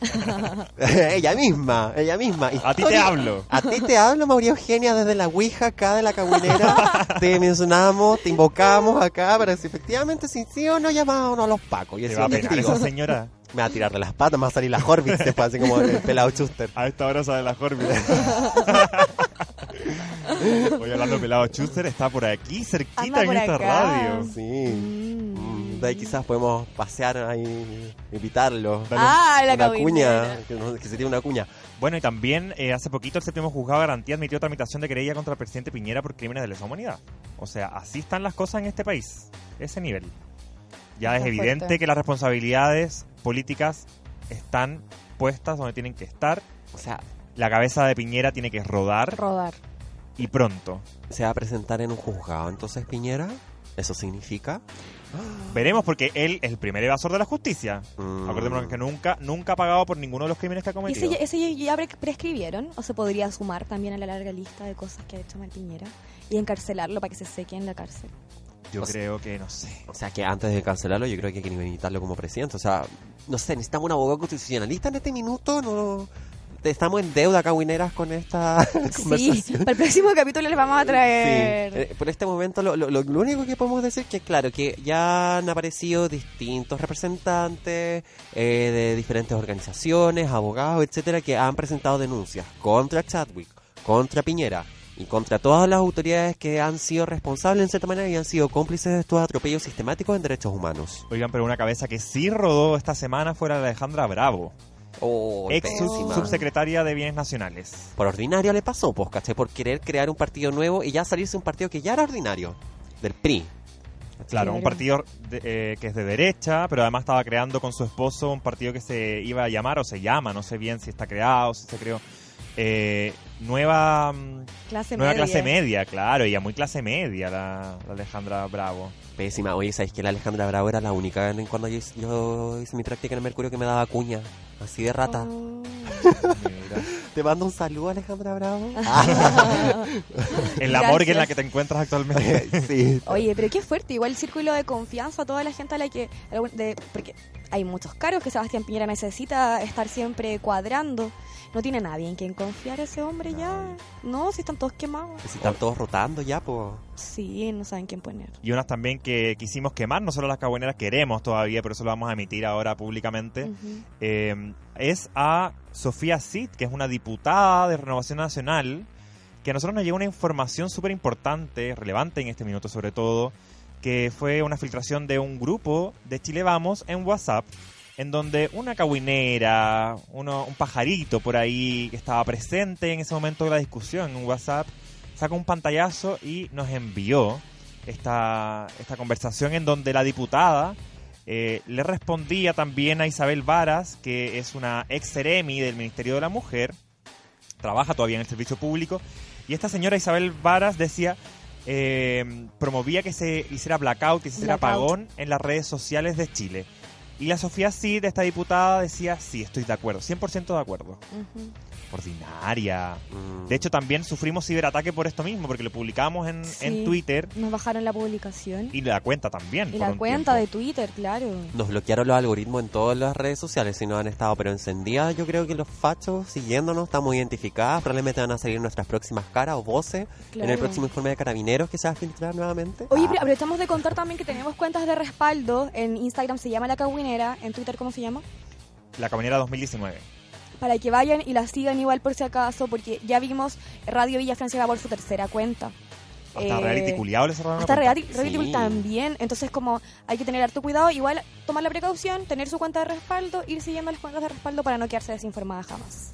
(laughs) ella misma, ella misma. A ti te hablo. A ti te hablo, María Eugenia, desde la Ouija acá de la caguinera. te (laughs) mencionamos, te invocamos acá para si efectivamente si sí o no llamamos a los pacos. Y eso va a es pegar testigo. esa señora. (laughs) Me va a tirar de las patas, me va a salir la Horvitz después, así como el pelado Chuster. A esta hora sale la Horvitz. Hoy hablando de pelado Schuster, está por aquí, cerquita Anda en esta acá. radio. Sí. Mm. Mm, De ahí quizás podemos pasear ahí, invitarlo. Dale Ah, la una cuña, que, no- que se tiene una cuña. Bueno, y también eh, hace poquito el séptimo juzgado de garantía admitió tramitación de querella contra el presidente Piñera por crímenes de lesa humanidad. O sea, así están las cosas en este país, ese nivel. Ya es evidente fuerte. que las responsabilidades políticas están puestas donde tienen que estar. O sea, La cabeza de Piñera tiene que rodar Rodar. Y pronto. se va a presentar en un juzgado. Entonces, Piñera, ¿eso significa? (gasps) Veremos porque él es el primer evasor de la justicia. Mm. Acordémonos que nunca, nunca ha pagado por ninguno de los crímenes que ha ¿Y cometido. ese, ya- ese ya pre- prescribieron? ¿O se podría sumar también a la larga lista de cosas que ha hecho Mal Piñera? Y encarcelarlo para que se seque en la cárcel. Yo O sea- creo que no sé. O sea, que antes de cancelarlo, yo creo que hay que invitarlo como presidente. O sea, no sé, necesitamos un abogado constitucionalista en este minuto. No Estamos en deuda, caguineras, con esta (laughs) Sí, conversación. para el próximo (laughs) capítulo les vamos a traer. Sí, eh, por este momento lo, lo- lo- lo único que podemos decir que claro, que ya han aparecido distintos representantes eh, de diferentes organizaciones, abogados, etcétera, que han presentado denuncias contra Chadwick, contra Piñera y contra todas las autoridades que han sido responsables en cierta manera y han sido cómplices de estos atropellos sistemáticos en derechos humanos. Oigan, pero una cabeza que sí rodó esta semana fue la de Alejandra Bravo, Oh, ex pésima. subsecretaria de Bienes Nacionales. Por ordinario le pasó, pues, ¿cachai? Por querer crear un partido nuevo y ya salirse un partido que ya era ordinario, del PRI. Claro, un partido de- eh, que es de derecha, pero además estaba creando con su esposo un partido que se iba a llamar, o se llama, no sé bien si está creado, si se creó, eh, nueva, mm, Clase nueva media. clase media, claro, ella muy clase media, la, la Alejandra Bravo. Pésima. Oye, ¿sabéis que la Alejandra Bravo era la única en cuando yo, hice- yo hice mi práctica en el Mercurio que me daba cuña? Así de rata. Oh. (laughs) Te mando un saludo, Alejandra Bravo. (laughs) En la morgue en la que te encuentras actualmente. (laughs) sí. Oye, pero qué fuerte, igual el círculo de confianza, toda la gente a la que... De, porque hay muchos cargos que Sebastián Piñera necesita estar siempre cuadrando. No tiene nadie en quien confiar ese hombre ya. No, si están todos quemados. Si están todos rotando ya, pues. Sí, no saben quién poner. Y unas también que quisimos quemar, nosotros las cabueneras queremos todavía, por eso lo vamos a emitir ahora públicamente. Eh, es a Sofía Cid, que es una diputada de Renovación Nacional, que a nosotros nos llegó una información súper importante, relevante en este minuto sobre todo, que fue una filtración de un grupo de Chile Vamos en WhatsApp, en donde una cahuinera, uno, un pajarito por ahí que estaba presente en ese momento de la discusión en WhatsApp, sacó un pantallazo y nos envió esta, esta conversación en donde la diputada eh, le respondía también a Isabel Varas, que es una ex seremi del Ministerio de la Mujer, trabaja todavía en el servicio público, y esta señora Isabel Varas decía, eh, promovía que se hiciera blackout y se hiciera Blackout. apagón en las redes sociales de Chile. Y la Sofía Cid, esta diputada, decía, sí, estoy de acuerdo, 100% de acuerdo. Ordinaria. Mm. De hecho, también sufrimos ciberataque por esto mismo, porque lo publicamos en, Sí. en Twitter Nos bajaron la publicación. y la cuenta también. Y por la un cuenta tiempo. de Twitter, claro. Nos bloquearon los algoritmos en todas las redes sociales y no han estado, pero encendidas yo creo que los fachos siguiéndonos estamos identificadas, probablemente van a salir nuestras próximas caras o voces en el próximo informe de carabineros que se va a filtrar nuevamente. Oye, Ah, pero aprovechamos de contar también que tenemos cuentas de respaldo. En Instagram se llama La Cagüinera, en Twitter, ¿cómo se llama? La Caminera 2019. Para que vayan y la sigan igual por si acaso, porque ya vimos Radio Villa Francia va por su tercera cuenta. Hasta Eh, reality culiado le cerraron Hasta reality Sí. también. Entonces, como hay que tener harto cuidado, igual tomar la precaución, tener su cuenta de respaldo, ir siguiendo las cuentas de respaldo para no quedarse desinformada jamás.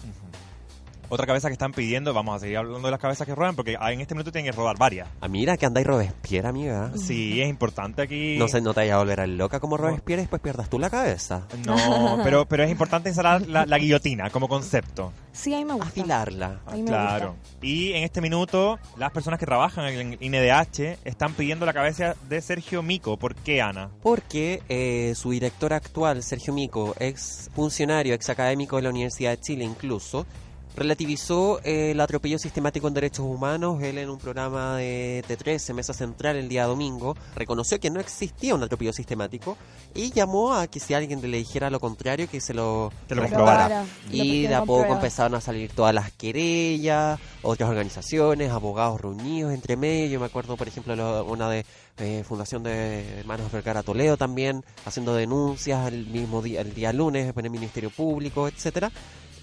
Otra cabeza que están pidiendo, vamos a seguir hablando de las cabezas que roban, porque en este minuto tienen que robar varias. Ah, mira que andáis Robespierre, amiga. Sí, es importante aquí. No se no te vayas a volver a loca como Robespierre y después pierdas tú la cabeza. No, pero, pero es importante instalar la, la guillotina como concepto. Sí, a mí me gusta. Afilarla. A mí me Claro. Y en este minuto, las personas que trabajan en el INDH están pidiendo la cabeza de Sergio Mico. ¿Por qué, Ana? Porque eh, su director actual, Sergio Mico, ex funcionario, ex académico de la Universidad de Chile incluso, relativizó eh, el atropello sistemático en derechos humanos. Él en un programa de T13, Mesa Central, el día domingo, reconoció que no existía un atropello sistemático y llamó a que si alguien le dijera lo contrario, que se lo, Que lo comprobara. Y de a poco empezaron a salir todas las querellas, otras organizaciones, abogados reunidos entre medio. Yo me acuerdo, por ejemplo, lo- una de eh, Fundación de Hermanos Vergara Toledo también, haciendo denuncias el mismo día, el día lunes en el Ministerio Público, etcétera.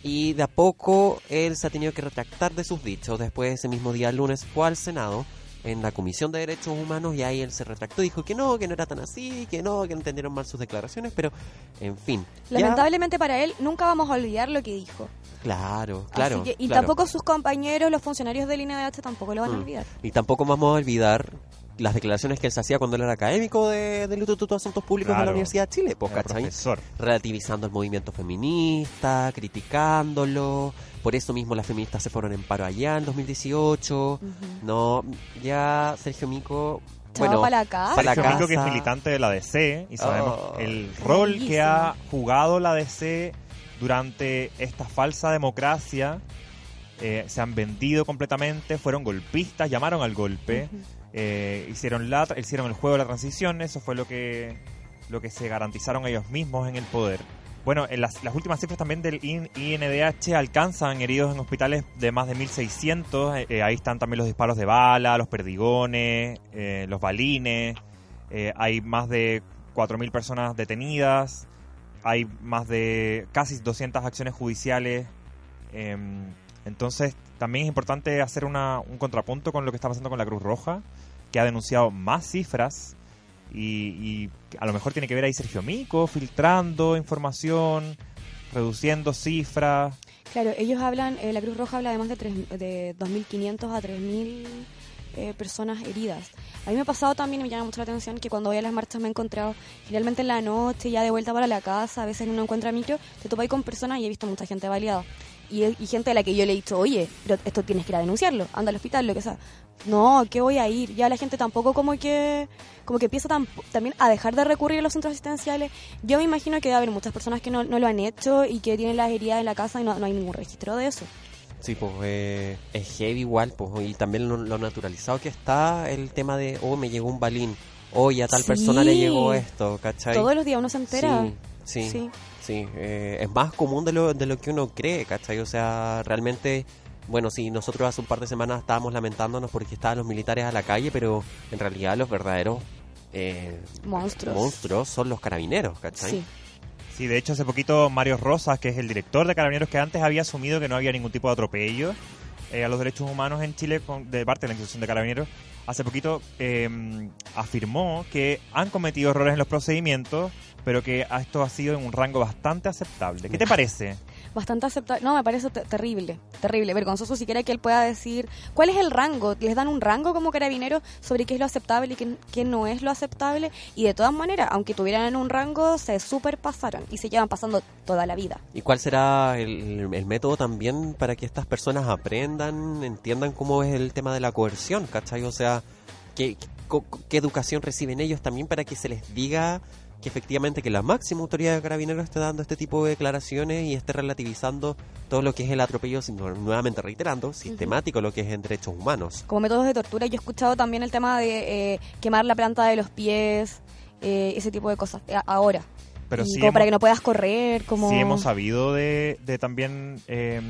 Y de a poco él se ha tenido que retractar de sus dichos. Después, ese mismo día lunes, fue al Senado en la Comisión de Derechos Humanos y ahí él se retractó. Dijo que no, que no era tan así, que no, que entendieron mal sus declaraciones, pero en fin. ya- Lamentablemente para él, nunca vamos a olvidar lo que dijo. Claro, claro. Que- y claro. tampoco sus compañeros, los funcionarios del INDH, tampoco lo van a Mm. olvidar. Y tampoco vamos a olvidar las declaraciones que él se hacía cuando él era académico de, del Instituto de Asuntos Públicos de la Universidad de Chile, pues, ¿cachai? profesor. Relativizando el movimiento feminista, criticándolo. Por eso mismo las feministas se fueron en paro allá en 2018. No, ya Sergio Mico. Bueno, pa' la casa. pa' la Sergio Mico, que es militante de la DC, y sabemos Oh. el rol que ha jugado la DC durante esta falsa democracia. Eh, se han vendido completamente, fueron golpistas, llamaron al golpe, eh, hicieron, el juego de la transición, eso fue lo que, lo que se garantizaron ellos mismos en el poder. Bueno, en las, las últimas cifras también del IN- INDH alcanzan heridos en hospitales de más de 1.600. eh, eh, ahí están también los disparos de bala, los perdigones, eh, los balines. eh, hay más de 4.000 personas detenidas. Hay más de casi 200 acciones judiciales. em, entonces, también es importante hacer una- un contrapunto con lo que está pasando con la Cruz Roja, que ha denunciado más cifras. Y, a lo mejor tiene que ver ahí Sergio Mico, filtrando información, reduciendo cifras. Claro, ellos hablan, eh, la Cruz Roja habla de más de, tres- de 2.500 a 3.000 eh, personas heridas. A mí me ha pasado también, y me llama mucho la atención, que cuando voy a las marchas me he encontrado, generalmente en la noche, ya de vuelta para la casa, a veces no encuentra micro, te topas ahí con personas y he visto mucha gente baleada. Y, y gente a la que yo le he dicho, oye, pero esto tienes que ir a denunciarlo, anda al hospital, lo que sea. No, ¿qué voy a ir? Ya la gente tampoco como que como que empieza tam- también a dejar de recurrir a los centros asistenciales. Yo me imagino que debe haber muchas personas que no, no lo han hecho y que tienen las heridas en la casa y no, no hay ningún registro de eso. Sí, pues eh, es heavy igual, pues, y también lo, lo naturalizado que está el tema de, oh, me llegó un balín, oh, y a tal Sí. persona le llegó esto, ¿cachai? Todos los días uno se entera. Sí, sí, Sí. sí, eh, es más común de lo, de lo que uno cree, ¿cachai? O sea, realmente, bueno, sí, nosotros hace un par de semanas estábamos lamentándonos porque estaban los militares a la calle, pero en realidad los verdaderos eh, Monstruos. monstruos son los carabineros, ¿cachai? Sí. Sí, de hecho, hace poquito Mario Rosas, que es el director de Carabineros, que antes había asumido que no había ningún tipo de atropello eh, a los derechos humanos en Chile con- de parte de la institución de Carabineros, hace poquito eh, afirmó que han cometido errores en los procedimientos, pero que a esto ha sido en un rango bastante aceptable. ¿Qué te parece? Bastante aceptable. No, me parece te- terrible, terrible, vergonzoso siquiera que él pueda decir cuál es el rango. Les dan un rango como carabineros sobre qué es lo aceptable y qué, qué no es lo aceptable. Y de todas maneras, aunque tuvieran un rango, se superpasaron y se llevan pasando toda la vida. ¿Y cuál será el, método también para que estas personas aprendan, entiendan cómo es el tema de la coerción, ¿cachai? O sea, ¿qué, qué educación reciben ellos también para que se les diga que efectivamente que la máxima autoridad de carabineros esté dando este tipo de declaraciones y esté relativizando todo lo que es el atropello, sino nuevamente reiterando, sistemático lo que es en derechos humanos. Como métodos de tortura, yo he escuchado también el tema de eh, quemar la planta de los pies, eh, ese tipo de cosas, eh, ahora. Pero sí como para hemos- que no puedas correr, como... Sí hemos sabido de, de también eh,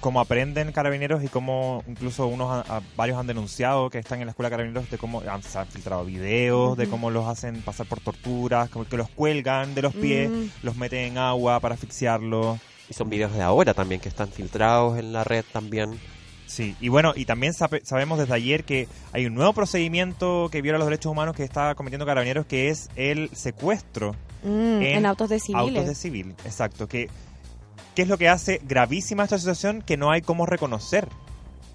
cómo aprenden carabineros y cómo incluso unos a- a- varios han denunciado que están en la escuela de carabineros de cómo han, se han filtrado videos, de cómo los hacen pasar por torturas, como que los cuelgan de los pies, Mm. los meten en agua para asfixiarlos. Y son videos de ahora también que están filtrados en la red también. Sí, y bueno, y también sabe- sabemos desde ayer que hay un nuevo procedimiento que viola los derechos humanos que está cometiendo carabineros, que es el secuestro Mm, en, autos de civiles. Autos de civil, exacto. Que, ¿Qué es lo que hace gravísima esta situación? Que no hay cómo reconocer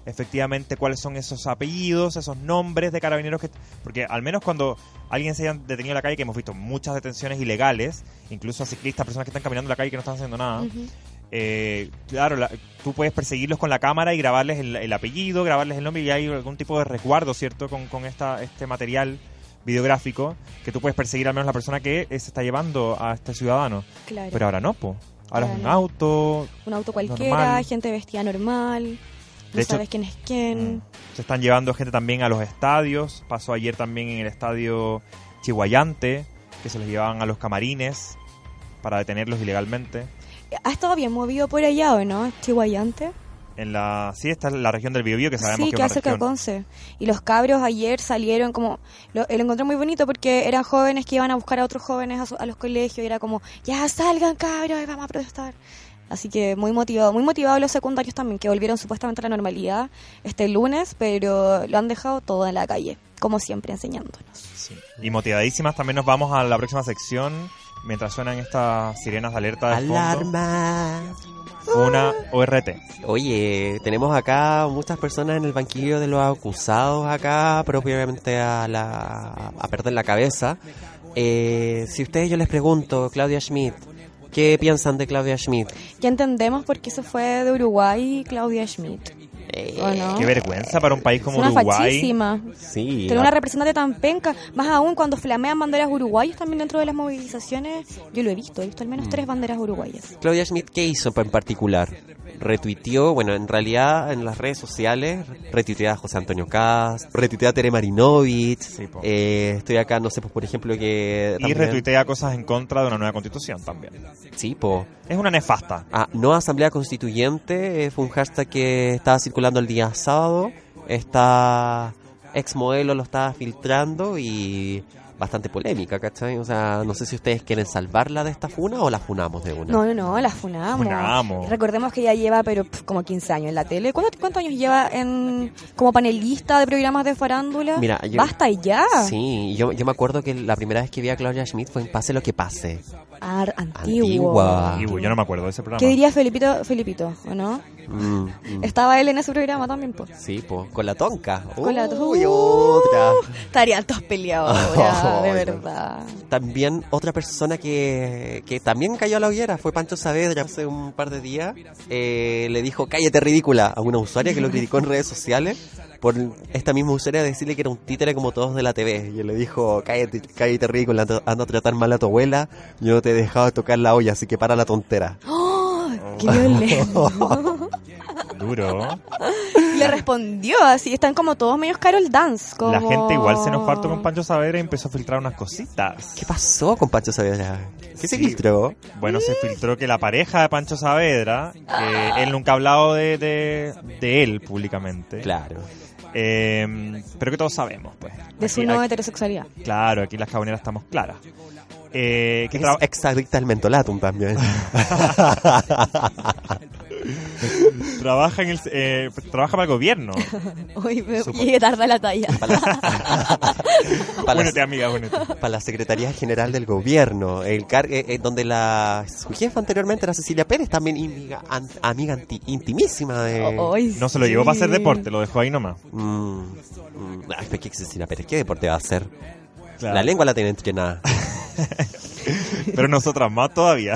efectivamente cuáles son esos apellidos, esos nombres de carabineros que... Porque al menos cuando alguien se haya detenido en la calle, que hemos visto muchas detenciones ilegales, incluso a ciclistas, personas que están caminando en la calle y que no están haciendo nada, eh, claro, la- tú puedes perseguirlos con la cámara y grabarles el, el apellido, grabarles el nombre y hay algún tipo de resguardo, ¿cierto? Con, con esta, este material videográfico que tú puedes perseguir al menos la persona que se está llevando a este ciudadano. Claro. Pero ahora no, po. Ahora es un auto, un auto cualquiera, normal. gente vestida normal, no hecho- sabes quién es quién. Mm. Se están llevando gente también a los estadios. Pasó ayer también en el estadio Chihuayante, que se los llevaban a los camarines para detenerlos ilegalmente. ¿Ha estado bien movido por allá o no? Chihuayante. En la, sí, esta es la región del Biobío, que sabemos Sí, que que es una cerca de región- Conce. Y los cabros ayer salieron como... Lo, lo encontré muy bonito porque eran jóvenes que iban a buscar a otros jóvenes a, su- a los colegios y era como, ya salgan cabros, y vamos a protestar. Así que muy motivado, muy motivados los secundarios también, que volvieron supuestamente a la normalidad este lunes, pero lo han dejado todo en la calle, como siempre, enseñándonos. Sí. Y motivadísimas también nos vamos a la próxima sección mientras suenan estas sirenas de alerta de fondo. ¡Alarma! Una ORT. Oye, tenemos acá muchas personas en el banquillo de los acusados acá, propiamente a, la, a perder la cabeza. Eh, si ustedes yo les pregunto, Claudia Schmidt, ¿qué piensan de Claudia Schmidt? Ya entendemos por qué se fue de Uruguay Claudia Schmidt. Eh, ¿O no? Qué vergüenza para un país como es una Uruguay. fachísima. Sí, Tener una representante tan penca, más aún cuando flamean banderas uruguayas también dentro de las movilizaciones, yo lo he visto, he visto al Mm. menos tres banderas uruguayas. Claudia Schmidt, ¿qué hizo en particular? Retuiteó, bueno, en realidad en las redes sociales, retuiteó a José Antonio Cast, retuiteó a Tere Marinovich. Sí, eh, estoy acá, no sé, pues por ejemplo que. Y retuitea cosas en contra de una nueva constitución también. Sí, po. Es una nefasta. Ah, no asamblea constituyente, eh, fue un hashtag que estaba circulando el día sábado. Esta ex modelo lo estaba filtrando y bastante polémica, ¿cachai? O sea, no sé si ustedes quieren salvarla de esta funa o la funamos de una. No, no, no, la funamos. Funamos. Recordemos que ya lleva, pero como 15 años en la tele. ¿Cuánto- ¿Cuántos años lleva en como panelista de programas de farándula? Mira, yo- Basta ya. Sí, yo, yo me acuerdo que la primera vez que vi a Claudia Schmidt fue en Pase lo que pase. Ar- antiguo. Antigua. Uy, yo no me acuerdo de ese programa. ¿Qué diría Felipito, Felipito, o no? Mm, mm. Estaba él en ese programa también, pues. Sí, pues, con la tonca. Con la Uy, Uh, otra. Estarían todos peleados (laughs) ahora, de Ay, verdad. También otra persona que, que también cayó a la hoguera fue Pancho Saavedra hace un par de días. Eh, le dijo, cállate ridícula, a una usuaria que lo criticó en redes sociales por esta misma usuaria decirle que era un títere como todos de la TV. Y él le dijo, cállate, cállate ridícula, anda anda a tratar mal a tu abuela, yo no te he dejado tocar la olla, así que para la tontera. ¡Oh! ¡Qué violento! (laughs) Duro. Y le respondió así, están como todos medios Carol Dance. Como... La gente igual se nos harto con Pancho Saavedra y empezó a filtrar unas cositas. ¿Qué pasó con Pancho Saavedra? ¿Qué se filtró? Bueno, se filtró que la pareja de Pancho Saavedra, que él nunca ha hablado de, de, de él públicamente. Claro. Eh, pero que todos sabemos, pues. De su no heterosexualidad. Claro, aquí las caboneras estamos claras. Eh, que Es traba- exadicta al mentolatum también. (laughs) trabaja, en el, eh, trabaja para el gobierno. (laughs) Hoy me llegué tarde a la talla. (laughs) Para la, Únete, amiga, únete. (laughs) para la Secretaría General del Gobierno, el car eh, eh, donde la su jefa anteriormente era Cecilia Pérez, también amiga, an- amiga anti- intimísima de... Hoy No se lo llevó para hacer deporte, lo dejó ahí nomás. Mm, mm, ay, ¿qué Cecilia Pérez? ¿Qué deporte va a hacer? Claro. La lengua la tiene entrenada. Pero nosotras más todavía.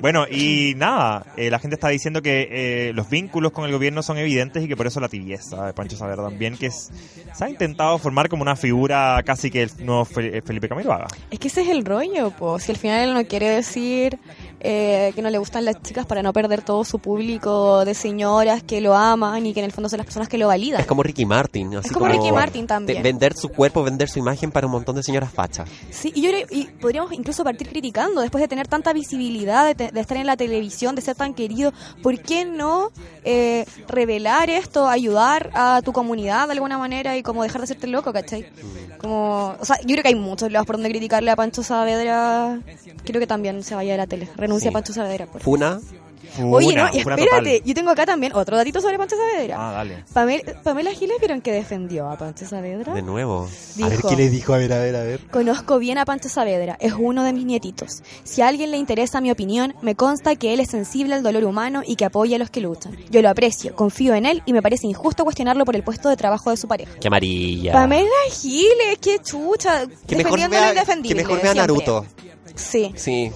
Bueno, y nada, eh, la gente está diciendo que eh, los vínculos con el gobierno son evidentes y que por eso la tibieza de Pancho Saavedra también, que es, se ha intentado formar como una figura casi que el nuevo Fe- Felipe Camiroaga. Es que ese es el rollo, pues. Si al final él no quiere decir eh, que no le gustan las chicas para no perder todo su público de señoras que lo aman y que en el fondo son las personas que lo validan. Es como Ricky Martin. Así Es como Ricky Martin también. de- vender su cuerpo, vender su imagen para un montón de señoras fachas. Sí, y yo creo- y podríamos incluso partir criticando, después de tener tanta visibilidad, de, te- de estar en la televisión, de ser tan querido, ¿por qué no eh, revelar esto, ayudar a tu comunidad de alguna manera y como dejar de hacerte loco, ¿cachai? Como, o sea, yo creo que hay muchos lados por donde criticarle a Pancho Saavedra, creo que también se vaya de la tele, renuncia Sí. a Pancho Saavedra. Por Funa, Oye, no, y espérate, total. yo tengo acá también otro datito sobre Pancho Saavedra. Ah, dale. Pamela, Pamela Giles, ¿vieron que defendió a Pancho Saavedra? de nuevo. Dijo, A ver qué le dijo, a ver, a ver, a ver. Conozco bien a Pancho Saavedra, es uno de mis nietitos. Si a alguien le interesa mi opinión, me consta que él es sensible al dolor humano y que apoya a los que luchan. Yo lo aprecio, confío en él y me parece injusto cuestionarlo por el puesto de trabajo de su pareja. Qué amarilla. Pamela Giles, qué chucha. que mejor vea, que mejor vea siempre. Naruto. Sí, Sí.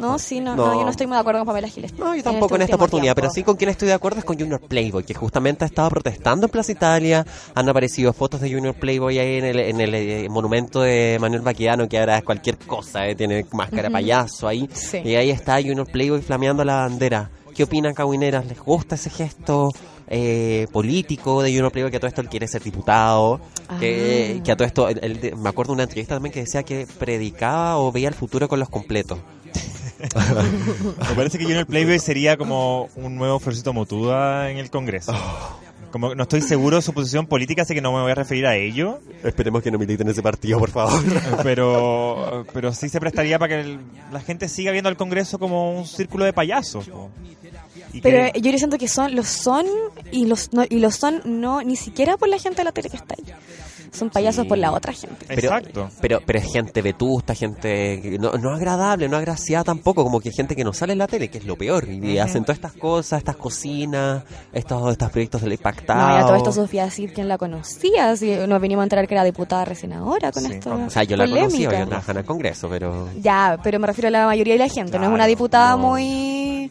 No, sí, no, No. no, yo no estoy muy de acuerdo con Pamela Giles. No, yo tampoco en esta oportunidad, pero sí con quien estoy de acuerdo es con Junior Playboy, que justamente ha estado protestando en Plaza Italia. Han aparecido fotos de Junior Playboy ahí en el, en el eh, monumento de Manuel Baquiano, que ahora es cualquier cosa, eh, tiene máscara payaso ahí. Sí. Y ahí está Junior Playboy flameando la bandera. ¿Qué opinan, cabineras? ¿Les gusta ese gesto eh, político de Junior Playboy que a todo esto él quiere ser diputado? Que, Ah. que a todo esto, él- me acuerdo de una entrevista también que decía que predicaba o veía el futuro con los completos. (laughs) Me parece que Junior Playboy sería como un nuevo Florcito Motuda en el Congreso. Como no estoy seguro de su posición política, así que no me voy a referir a ello. Esperemos que no militen en ese partido, por favor. (laughs) Pero, pero sí se prestaría para que el- la gente siga viendo al Congreso como un círculo de payasos. po. Pero que- yo siento que son, los son y los no, y los son no ni siquiera por la gente de la tele que está ahí. Son payasos Sí. por la otra gente. Pero, Exacto. Pero, pero es gente vetusta, gente que no, no agradable, no agraciada tampoco, como que gente que no sale en la tele, que es lo peor. Y hacen todas estas cosas, estas cocinas, estos, estos proyectos del impactado. No, ya todo esto Sofía Cid, ¿quién la conocía? Si nos venimos a enterar que era diputada recién ahora con Sí. esto. O sea, yo la conocí, yo trabajaba en el Congreso, pero... Ya, pero me refiero a la mayoría de la gente. no es Claro, una diputada no. muy,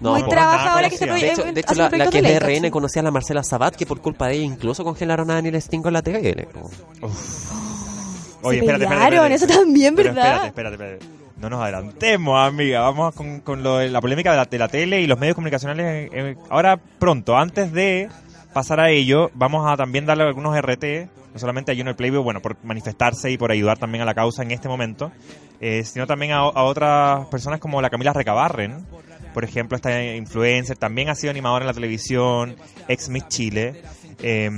No, muy no, trabajadora que. De hecho, de hecho hace la, la que es de RN conocía a la Marcela Sabat, que por culpa de ella incluso congelaron a Daniel Stingo en la TV. Oye, Se espérate, espérate, eso también, Pero ¿verdad? Espérate, espérate, espérate. No nos adelantemos, amiga. Vamos con, con lo de la polémica de la, de la tele y los medios comunicacionales. eh, ahora, pronto, antes de pasar a ello, vamos a también darle algunos RT, no solamente a Junior Playboy, bueno, por manifestarse y por ayudar también a la causa en este momento, eh, sino también a, a otras personas como la Camila Recabarren, por ejemplo, esta influencer, también ha sido animadora en la televisión, ex Miss Chile, eh,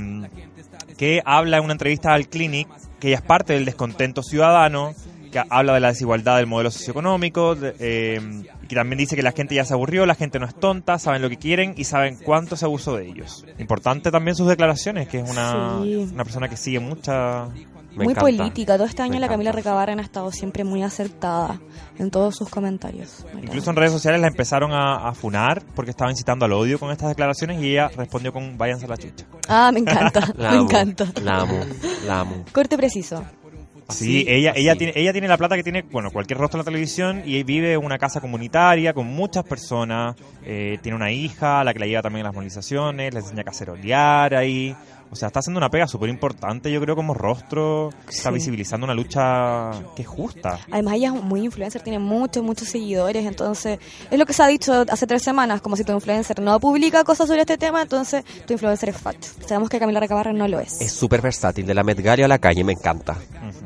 que habla en una entrevista al Clinic que ella es parte del descontento ciudadano, que habla de la desigualdad del modelo socioeconómico, de- eh, y que también dice que la gente ya se aburrió, la gente no es tonta, saben lo que quieren y saben cuánto se abusó de ellos. Importante también sus declaraciones, que es una, Sí. una persona que sigue mucha... Me muy encanta. política. Todo este año Me la Camila encanta. Recabarren ha estado siempre muy acertada en todos sus comentarios. Me Incluso en redes sociales la empezaron a, a funar porque estaba incitando al odio con estas declaraciones y ella respondió con váyanse a la chucha. Ah, me encanta, (laughs) me amo, encanta. La amo, la amo. Corte preciso. Sí, Así, ella, ella, así. tiene, ella tiene la plata que tiene, bueno, cualquier rostro en la televisión y vive en una casa comunitaria con muchas personas. eh, tiene una hija a la que la lleva también a las movilizaciones, le enseña a cacerolear ahí. O sea, está haciendo una pega súper importante, yo creo, como rostro. Está Sí. visibilizando una lucha que es justa. Además, ella es muy influencer, tiene muchos, muchos seguidores. Entonces, es lo que se ha dicho hace tres semanas: como si tu influencer no publica cosas sobre este tema, entonces tu influencer es facho. Sabemos que Camila Recabarren no lo es. Es súper versátil, de la Met Gala a la calle, me encanta.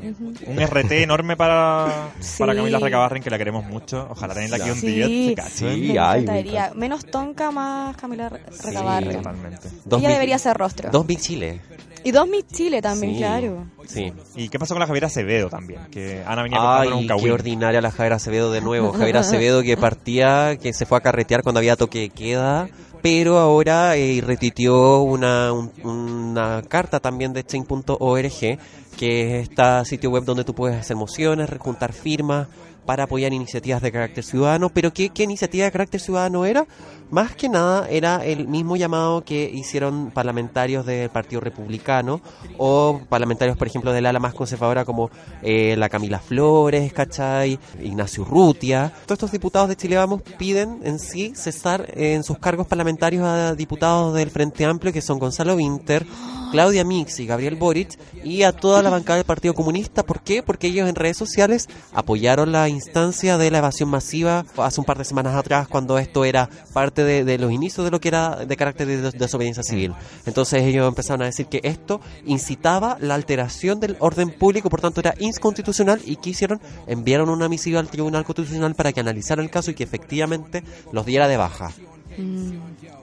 Ujú. Un RT enorme para, Sí. para Camila Recabarren, que la queremos mucho. Ojalá tenerla aquí un Sí. día. Sí, Me ay, me encantaría. Menos tonca, más Camila Re- Recabarren. Totalmente. Ella mil- debería ser rostro. Dos Big Chile. Y dos Miss Chile también, Sí, claro. Sí. ¿Y qué pasó con la Javiera Acevedo también? Que Ana venía contándonos un Ay, qué ordinaria la Javier Acevedo de nuevo. (laughs) Javier Acevedo que partía, que se fue a carretear cuando había toque de queda, pero ahora eh, retuiteó una, un- una carta también de chain.org, que es este sitio web donde tú puedes hacer mociones, juntar firmas para apoyar iniciativas de carácter ciudadano. Pero ¿qué, qué iniciativa de carácter ciudadano era? Más que nada era el mismo llamado que hicieron parlamentarios del Partido Republicano o parlamentarios, por ejemplo, del ala más conservadora como eh, la Camila Flores, ¿cachai? Ignacio Urrutia. Todos estos diputados de Chile Vamos piden en sí cesar en sus cargos parlamentarios a diputados del Frente Amplio que son Gonzalo Winter, Claudia Mix y Gabriel Boric y a toda la bancada del Partido Comunista. ¿Por qué? Porque ellos en redes sociales apoyaron la instancia de la evasión masiva hace un par de semanas atrás cuando esto era parte de, de los inicios de lo que era de carácter de des- desobediencia civil. Entonces ellos empezaron a decir que esto incitaba la alteración del orden público, por tanto era inconstitucional y que hicieron, enviaron una misiva al Tribunal Constitucional para que analizara el caso y que efectivamente los diera de baja.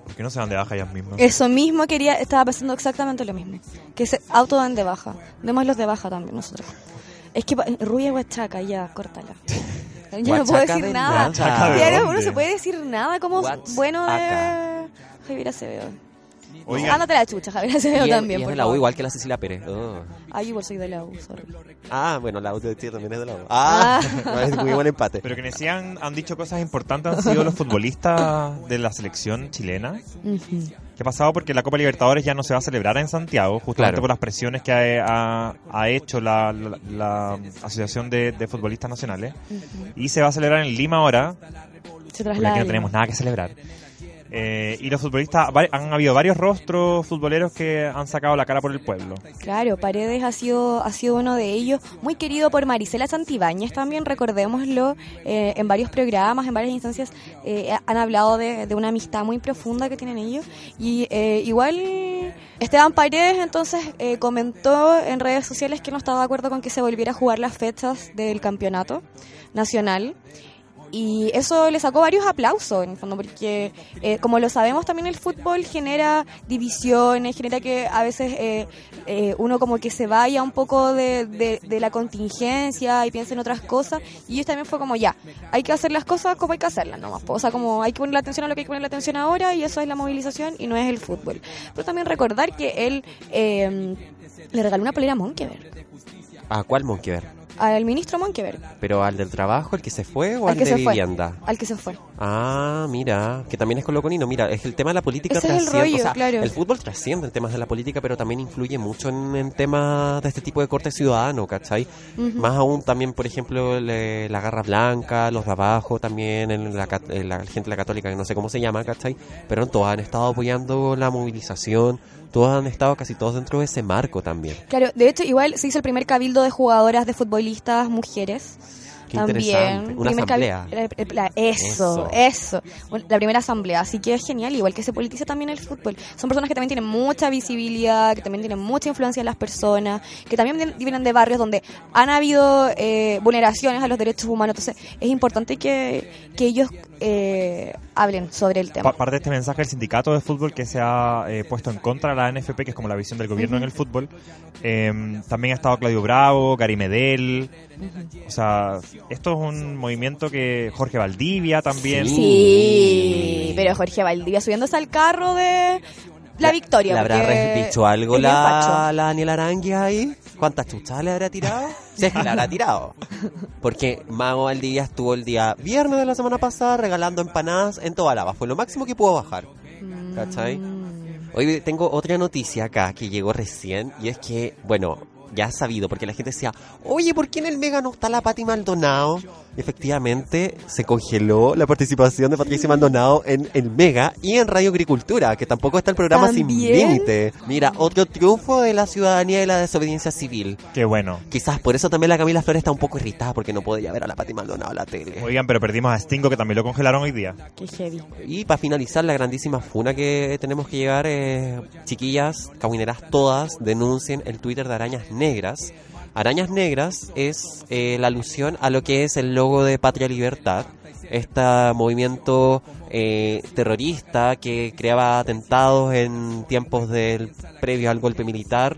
¿Por qué no se dan de baja ellas mismas? Eso mismo quería, estaba pensando exactamente lo mismo. Que se autodan de baja. Démoslos de baja también nosotros. Es que Rubia Huachaca, ya, córtala. (laughs) Ya no puedo decir de nada. Huachaca de Ya no, dónde? no se puede decir nada como bueno de Javier Acevedo. Ándate la chucha, Javier Acevedo también, y es de la U favor. igual que la Cecilia Pérez. Oh. Ay, igual soy de la U, sorry. Ah, bueno, la U de ti también es de la U. Ah, es muy buen empate. pero que sí han, han dicho cosas importantes, han sido los futbolistas de la selección chilena. ¿Qué ha pasado? Porque la Copa Libertadores ya no se va a celebrar en Santiago, justamente Claro. por las presiones que ha, ha- ha hecho la, la- la Asociación de, de Futbolistas Nacionales. Y se va a celebrar en Lima ahora, Se porque traslada. aquí no tenemos nada que celebrar. Eh, y los futbolistas, han habido varios rostros futboleros que han sacado la cara por el pueblo. Claro, Paredes ha sido, ha sido uno de ellos, muy querido por Marisela Santibáñez también, recordémoslo, eh, en varios programas, en varias instancias eh, han hablado de, de una amistad muy profunda que tienen ellos. Y eh, igual Esteban Paredes entonces eh, comentó en redes sociales que no estaba de acuerdo con que se volviera a jugar las fechas del campeonato nacional. Y eso le sacó varios aplausos, en el fondo, porque eh, como lo sabemos también el fútbol genera divisiones, genera que a veces eh, eh, uno como que se vaya un poco de, de- la contingencia y piensa en otras cosas. Y ellos también fue como, ya, hay que hacer las cosas como hay que hacerlas nomás. O sea, como hay que poner la atención a lo que hay que poner la atención ahora y eso es la movilización y no es el fútbol. Pero también recordar que él eh, le regaló una polera a Monkeberg, ¿A cuál Monkever? Al ministro Monkeberg, ¿Pero al del trabajo, el que se fue o Al al, que de se fue. vivienda? al que se fue. Ah, mira, que también es coloconino. Mira, es el tema de la política Ese es el trasciende. rollo, o sea, claro. el fútbol trasciende en temas de la política, pero también influye mucho en, en temas de este tipo de corte ciudadano, ¿cachai? Más aún también, por ejemplo, le- la garra blanca, los de abajo también, en la, en la gente la católica, que no sé cómo se llama, ¿cachai? Pero todos han estado apoyando la movilización, todos han estado casi todos dentro de ese marco también. Claro, de hecho, igual se hizo el primer cabildo de jugadoras de futbolistas mujeres. Qué también. interesante. Una asamblea. la- la- eso, eso, La primera asamblea. Así que es genial, igual que se politiza también el fútbol. Son personas que también tienen mucha visibilidad, que también tienen mucha influencia en las personas, que también vien- vienen de barrios donde han habido eh, vulneraciones a los derechos humanos. Entonces, es importante que, que ellos eh, hablen sobre el tema. Pa- parte de este mensaje del sindicato de fútbol que se ha eh, puesto en contra de la NFP, que es como la visión del gobierno en el fútbol. Eh, también ha estado Claudio Bravo, Gary Medel. O sea, esto es un movimiento que Jorge Valdivia también. Sí. Pero Jorge Valdivia subiéndose al carro de la, victoria. ¿Le habrá dicho algo la, la Daniela Aranguia ahí? ¿Cuántas chuchas le habrá tirado? Si es que le habrá tirado. Porque Mago Valdivia estuvo el día viernes de la semana pasada regalando empanadas en toda lava. Fue lo máximo que pudo bajar. ¿Cachai? Hoy tengo otra noticia acá que llegó recién y es que, bueno, ya sabido, porque la gente decía, oye, ¿por qué en el Mega no está la Pati Maldonado? Efectivamente se congeló la participación de Patricia Maldonado en el Mega y en Radio Agricultura, que tampoco está el programa Sin. Límite. Mira, otro triunfo de la ciudadanía y la desobediencia civil. Qué bueno. Quizás por eso también la Camila Flores está un poco irritada porque no podía ver a la Pati Maldonado en la tele. Oigan, pero perdimos a Stingo, que también lo congelaron hoy día. Qué heavy. Y para finalizar, la grandísima funa que tenemos que llegar, eh, chiquillas, cabineras todas, denuncien el Twitter de Arañas Negras. Arañas Negras es eh, la alusión a lo que es el logo de Patria Libertad. este movimiento eh, terrorista que creaba atentados en tiempos del previo al golpe militar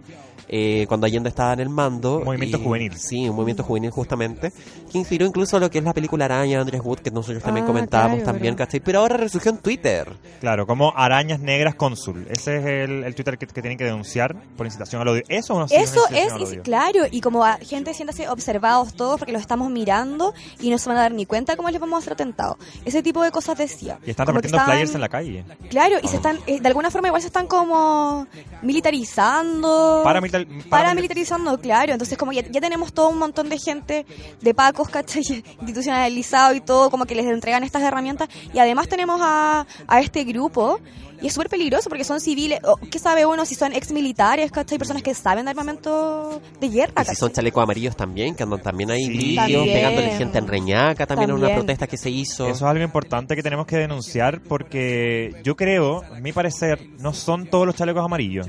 eh, cuando Allende estaba en el mando. Un movimiento y- juvenil. Sí, un movimiento juvenil justamente, que inspiró incluso lo que es la película Araña de Andrés Wood, que nosotros también Ah, comentábamos claro, también. ¿cachai? Pero ahora resurgió en Twitter. Claro, como Arañas Negras Cónsul. Ese es el, el Twitter que, que tienen que denunciar por incitación al odio. ¿Eso no? Eso es, al odio. claro, y como a gente siéntase observados todos porque los estamos mirando y no se van a dar ni cuenta cómo les vamos a hacer atentado. Ese tipo de cosas decía. Y están repartiendo estaban- flyers en la calle. Claro, y se están, eh, de alguna forma igual se están como militarizando. Paramilitar- Paramilitarizando, claro. Entonces como ya, ya tenemos todo un montón de gente de pacos, ¿cachai? (laughs) Institucionalizado y todo, como que les entregan estas herramientas. Y además tenemos a, a este grupo. Y es súper peligroso porque son civiles. o, ¿Qué sabe uno si son ex militares, ¿cachai? Personas que saben de armamento de guerra, Y si son chalecos amarillos también, que andan también ahí Sí. pegándole gente en Reñaca, también en una protesta que se hizo. Eso es algo importante que tenemos que denunciar porque yo creo, a mi parecer, no son todos los chalecos amarillos.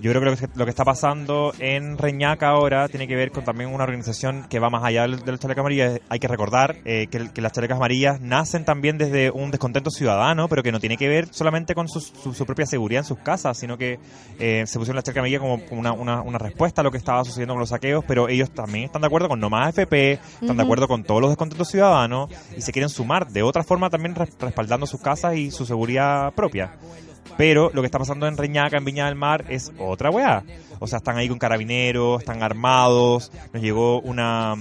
Yo creo que lo que, está pasando en Reñaca ahora tiene que ver con también una organización que va más allá de los chalecos amarillos. Hay que recordar eh, que, que las chalecas amarillas nacen también desde un descontento ciudadano, pero que no tiene que ver solamente con su, su- su propia seguridad en sus casas, sino que eh, se pusieron las chalecas amarillas como como una, una- una respuesta a lo que estaba sucediendo con los saqueos, pero ellos también están de acuerdo con no más FP, están de acuerdo con todos los descontentos ciudadanos y se quieren sumar de otra forma también res- respaldando sus casas y su seguridad propia. Pero lo que está pasando en Reñaca, en Viña del Mar, es otra weá. O sea, están ahí con carabineros, están armados. Nos llegó una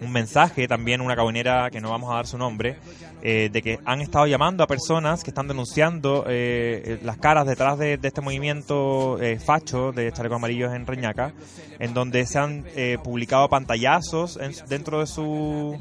un mensaje también, una cabonera que no vamos a dar su nombre, eh, de que han estado llamando a personas que están denunciando eh, eh, las caras detrás de, este movimiento eh, facho de chalecos amarillos en Reñaca, en donde se han eh, publicado pantallazos en- dentro de, su,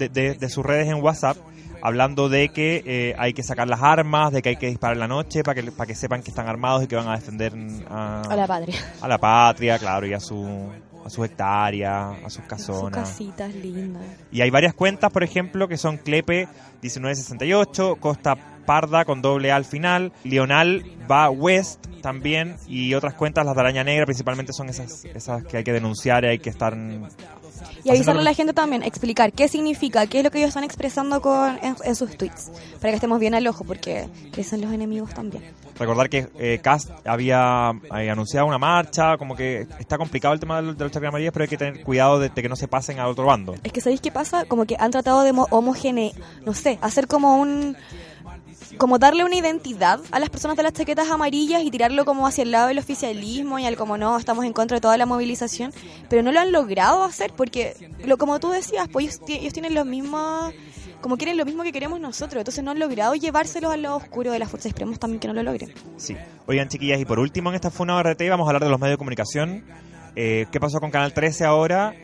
de sus redes en WhatsApp hablando de que eh, hay que sacar las armas, de que hay que disparar en la noche para que, para que sepan que están armados y que van a defender a, A la patria. a la patria, claro, y a su a sus hectáreas, a sus Sus casonas. casitas lindas. Y hay varias cuentas, por ejemplo, que son Clepe 1968, Costa Parda con doble A al final, Lional va West también y otras cuentas, las de Araña Negra principalmente son esas, esas que hay que denunciar y hay que estar... Y avisarle a la gente también, explicar qué significa, qué es lo que ellos están expresando con, en, en sus tweets, para que estemos bien al ojo, porque crecen los enemigos también. Recordar que eh, Cast había eh, anunciado una marcha, como que está complicado el tema de los, de los amarillas, pero hay que tener cuidado de, de que no se pasen al otro bando. Es que ¿sabéis qué pasa? Como que han tratado de homogene, no sé, hacer como un... Como darle una identidad a las personas de las chaquetas amarillas y tirarlo como hacia el lado del oficialismo y al como no, estamos en contra de toda la movilización, pero no lo han logrado hacer porque, lo como tú decías, pues ellos, ti- ellos tienen los mismos, como quieren lo mismo que queremos nosotros, entonces no han logrado llevárselos al lado oscuro de las fuerzas, esperemos también que no lo logren. Sí. Oigan, chiquillas, y por último en esta Funa RT vamos a hablar de los medios de comunicación. Eh, ¿Qué pasó con Canal 13 ahora?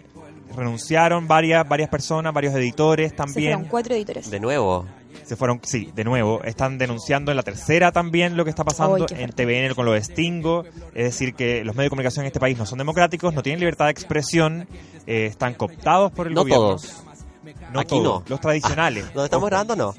Renunciaron varias, varias personas, varios editores Se fueron también. cuatro editores. De nuevo. Se fueron, sí, de nuevo. Están denunciando en la tercera también lo que está pasando qué en. TVN con lo de Stingo. Es decir, que los medios de comunicación en este país no son democráticos, no tienen libertad de expresión, eh, están cooptados por el No gobierno. todos. No Aquí todos, no. Los tradicionales. ¿Donde estamos Ojo. grabando no?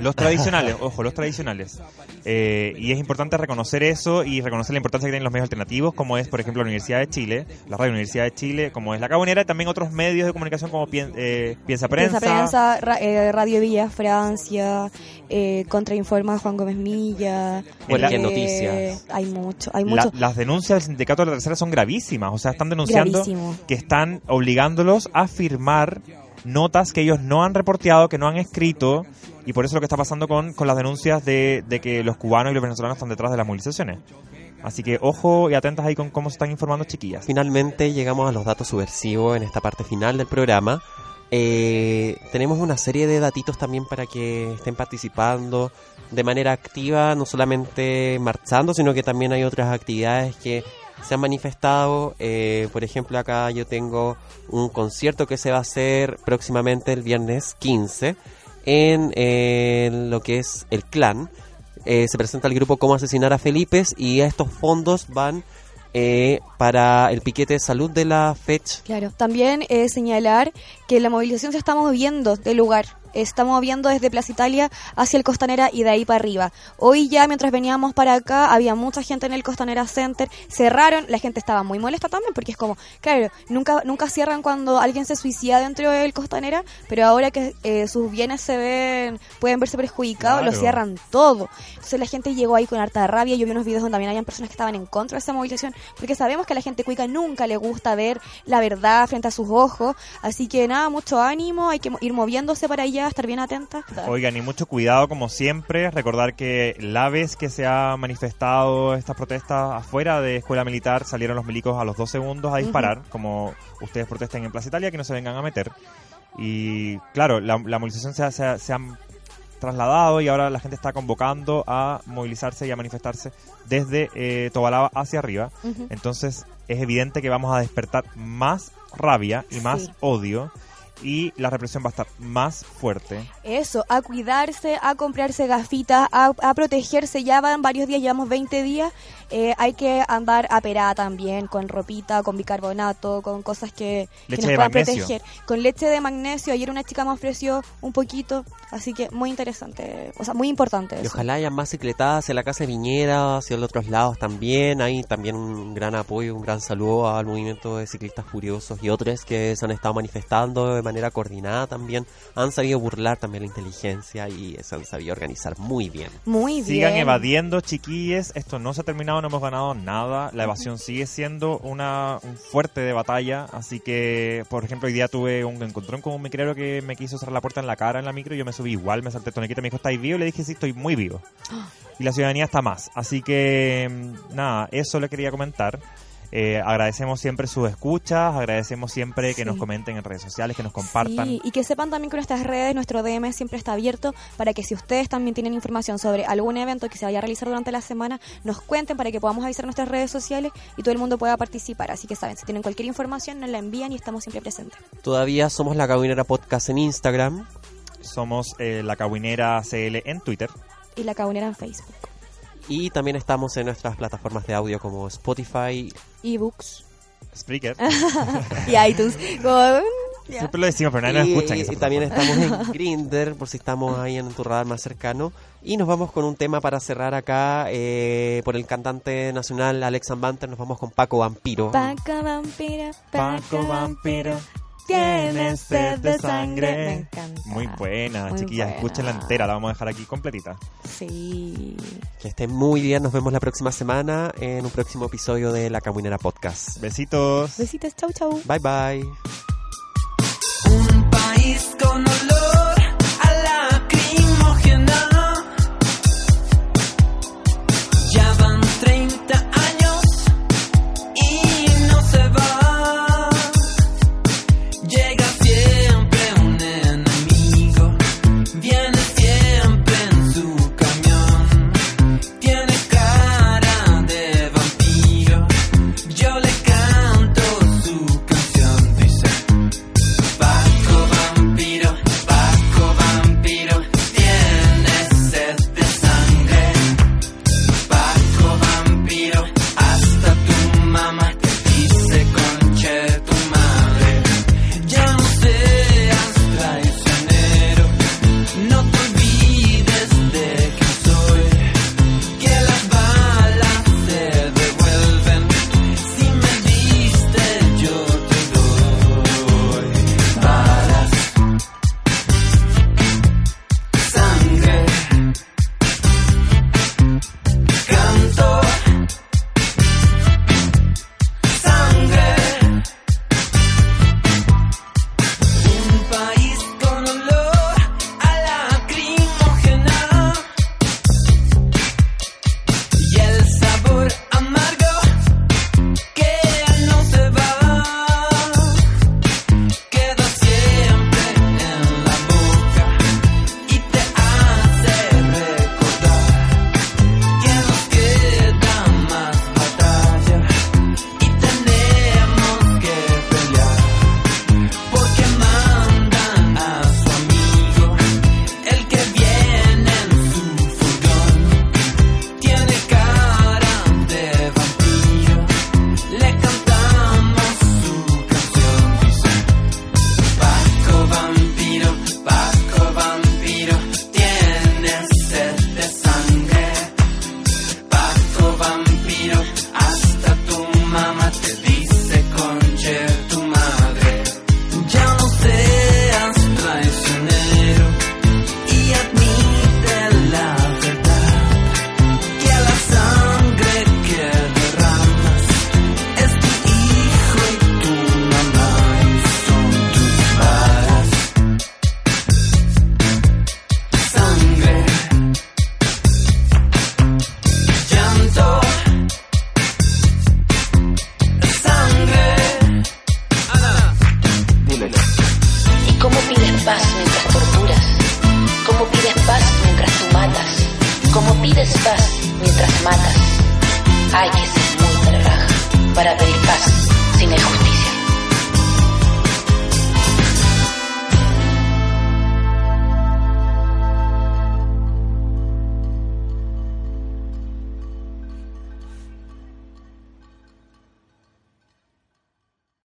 Los tradicionales, (laughs) ojo, los tradicionales. Eh, y es importante reconocer eso y reconocer la importancia que tienen los medios alternativos, como es, por ejemplo, la Universidad de Chile, la Radio Universidad de Chile, como es La Cabonera, y también otros medios de comunicación como Pien- eh, Piensa Prensa. Piensa Prensa, Ra- eh, Radio Villa Francia, eh, Contrainforma Juan Gómez Milla. Eh, noticias. Hay mucho, hay La- mucho. las denuncias del sindicato de la tercera son gravísimas, o sea, están denunciando Gravísimo. que están obligándolos a firmar notas que ellos no han reporteado, que no han escrito, y por eso lo que está pasando con, con las denuncias de, de que los cubanos y los venezolanos están detrás de las movilizaciones. Así que ojo y atentas ahí con cómo se están informando chiquillas. Finalmente llegamos a los datos subversivos en esta parte final del programa. Eh, tenemos una serie de datitos también para que estén participando de manera activa, no solamente marchando, sino que también hay otras actividades que se han manifestado. Eh, por ejemplo, acá yo tengo un concierto que se va a hacer próximamente el viernes 15 en eh, lo que es el clan. Eh, se presenta el grupo Cómo asesinar a Felipe y estos fondos van eh, para el piquete de salud de la FECH. Claro, también eh, señalar que la movilización se está moviendo de lugar. está moviendo desde Plaza Italia hacia el Costanera y de ahí para arriba. Hoy ya mientras veníamos para acá había mucha gente en el Costanera Center, cerraron, la gente estaba muy molesta también porque es como, claro, nunca nunca cierran cuando alguien se suicida dentro del Costanera, pero ahora que eh, sus bienes se ven pueden verse perjudicados, lo Claro. cierran todo. Entonces la gente llegó ahí con harta rabia, yo vi unos videos donde también habían personas que estaban en contra de esa movilización, porque sabemos que a la gente cuica nunca le gusta ver la verdad frente a sus ojos, así que nada, mucho ánimo, hay que ir moviéndose para allá, estar bien atentas. Oigan, y mucho cuidado como siempre, recordar que la vez que se ha manifestado estas protestas afuera de escuela militar salieron los milicos a los dos segundos a disparar, como ustedes protestan en Plaza Italia, que no se vengan a meter. Y claro, la, la movilización se ha, se se ha trasladado y ahora la gente está convocando a movilizarse y a manifestarse desde eh, Tobalaba hacia arriba. Entonces es evidente que vamos a despertar más rabia y más Sí. odio y la represión va a estar más fuerte. Eso, a cuidarse, a comprarse gafitas, a, a protegerse. Ya van varios días, llevamos 20 días. Eh, hay que andar aperada también, con ropita, con bicarbonato, con cosas que, que nos puedan magnesio. proteger. Con leche de magnesio. Ayer una chica me ofreció un poquito, así que muy interesante, o sea, muy importante. Y eso. ojalá haya más cicletadas hacia la casa de Viñera, hacia los otros lados también. Hay también un gran apoyo, un gran saludo al movimiento de ciclistas furiosos y otros que se han estado manifestando de manera coordinada también. Han sabido burlar también la inteligencia y se han sabido organizar muy bien. Muy bien. Sigan evadiendo, chiquilles. Esto no se ha terminado, no hemos ganado nada. La evasión sigue siendo una, un fuerte de batalla. Así que, por ejemplo, hoy día tuve un encontrón con un micrero que me quiso cerrar la puerta en la cara en la micro. y Yo me subí igual, me salté el tonequito, me dijo, ¿estáis vivo? Y le dije, sí, estoy muy vivo. (gasps) Y la ciudadanía está más. Así que, mm, nada, eso le quería comentar. Eh, agradecemos siempre sus escuchas, agradecemos siempre que Sí. nos comenten en redes sociales, que nos compartan. Sí, y que sepan también que nuestras redes, nuestro DM siempre está abierto para que si ustedes también tienen información sobre algún evento que se vaya a realizar durante la semana, nos cuenten para que podamos avisar nuestras redes sociales y todo el mundo pueda participar. Así que saben, si tienen cualquier información, nos la envían y estamos siempre presentes. Todavía somos la Cabinera Podcast en Instagram. Somos eh, la Cabuinera CL en Twitter. Y la cabonera en Facebook. Y también estamos en nuestras plataformas de audio como Spotify. Ebooks. Spreaker. (laughs) y iTunes. Como, mm, ya. Siempre lo decimos, pero nadie nos escucha y también estamos en Grinder, por si estamos ahí en tu radar más cercano. Y nos vamos con un tema para cerrar acá eh, por el cantante nacional Alex Banter. Nos vamos con Paco Vampiro. Paco vampiro, Paco vampiro, tienes sed de sangre. Me encanta. Muy buena, Muy chiquillas. buena. Escúchenla entera, la vamos a dejar aquí completita. Sí. Que estén muy bien. Nos vemos la próxima semana en un próximo episodio de La Caminera Podcast. Besitos. Besitos, chau, chau. Bye bye. Un país con olor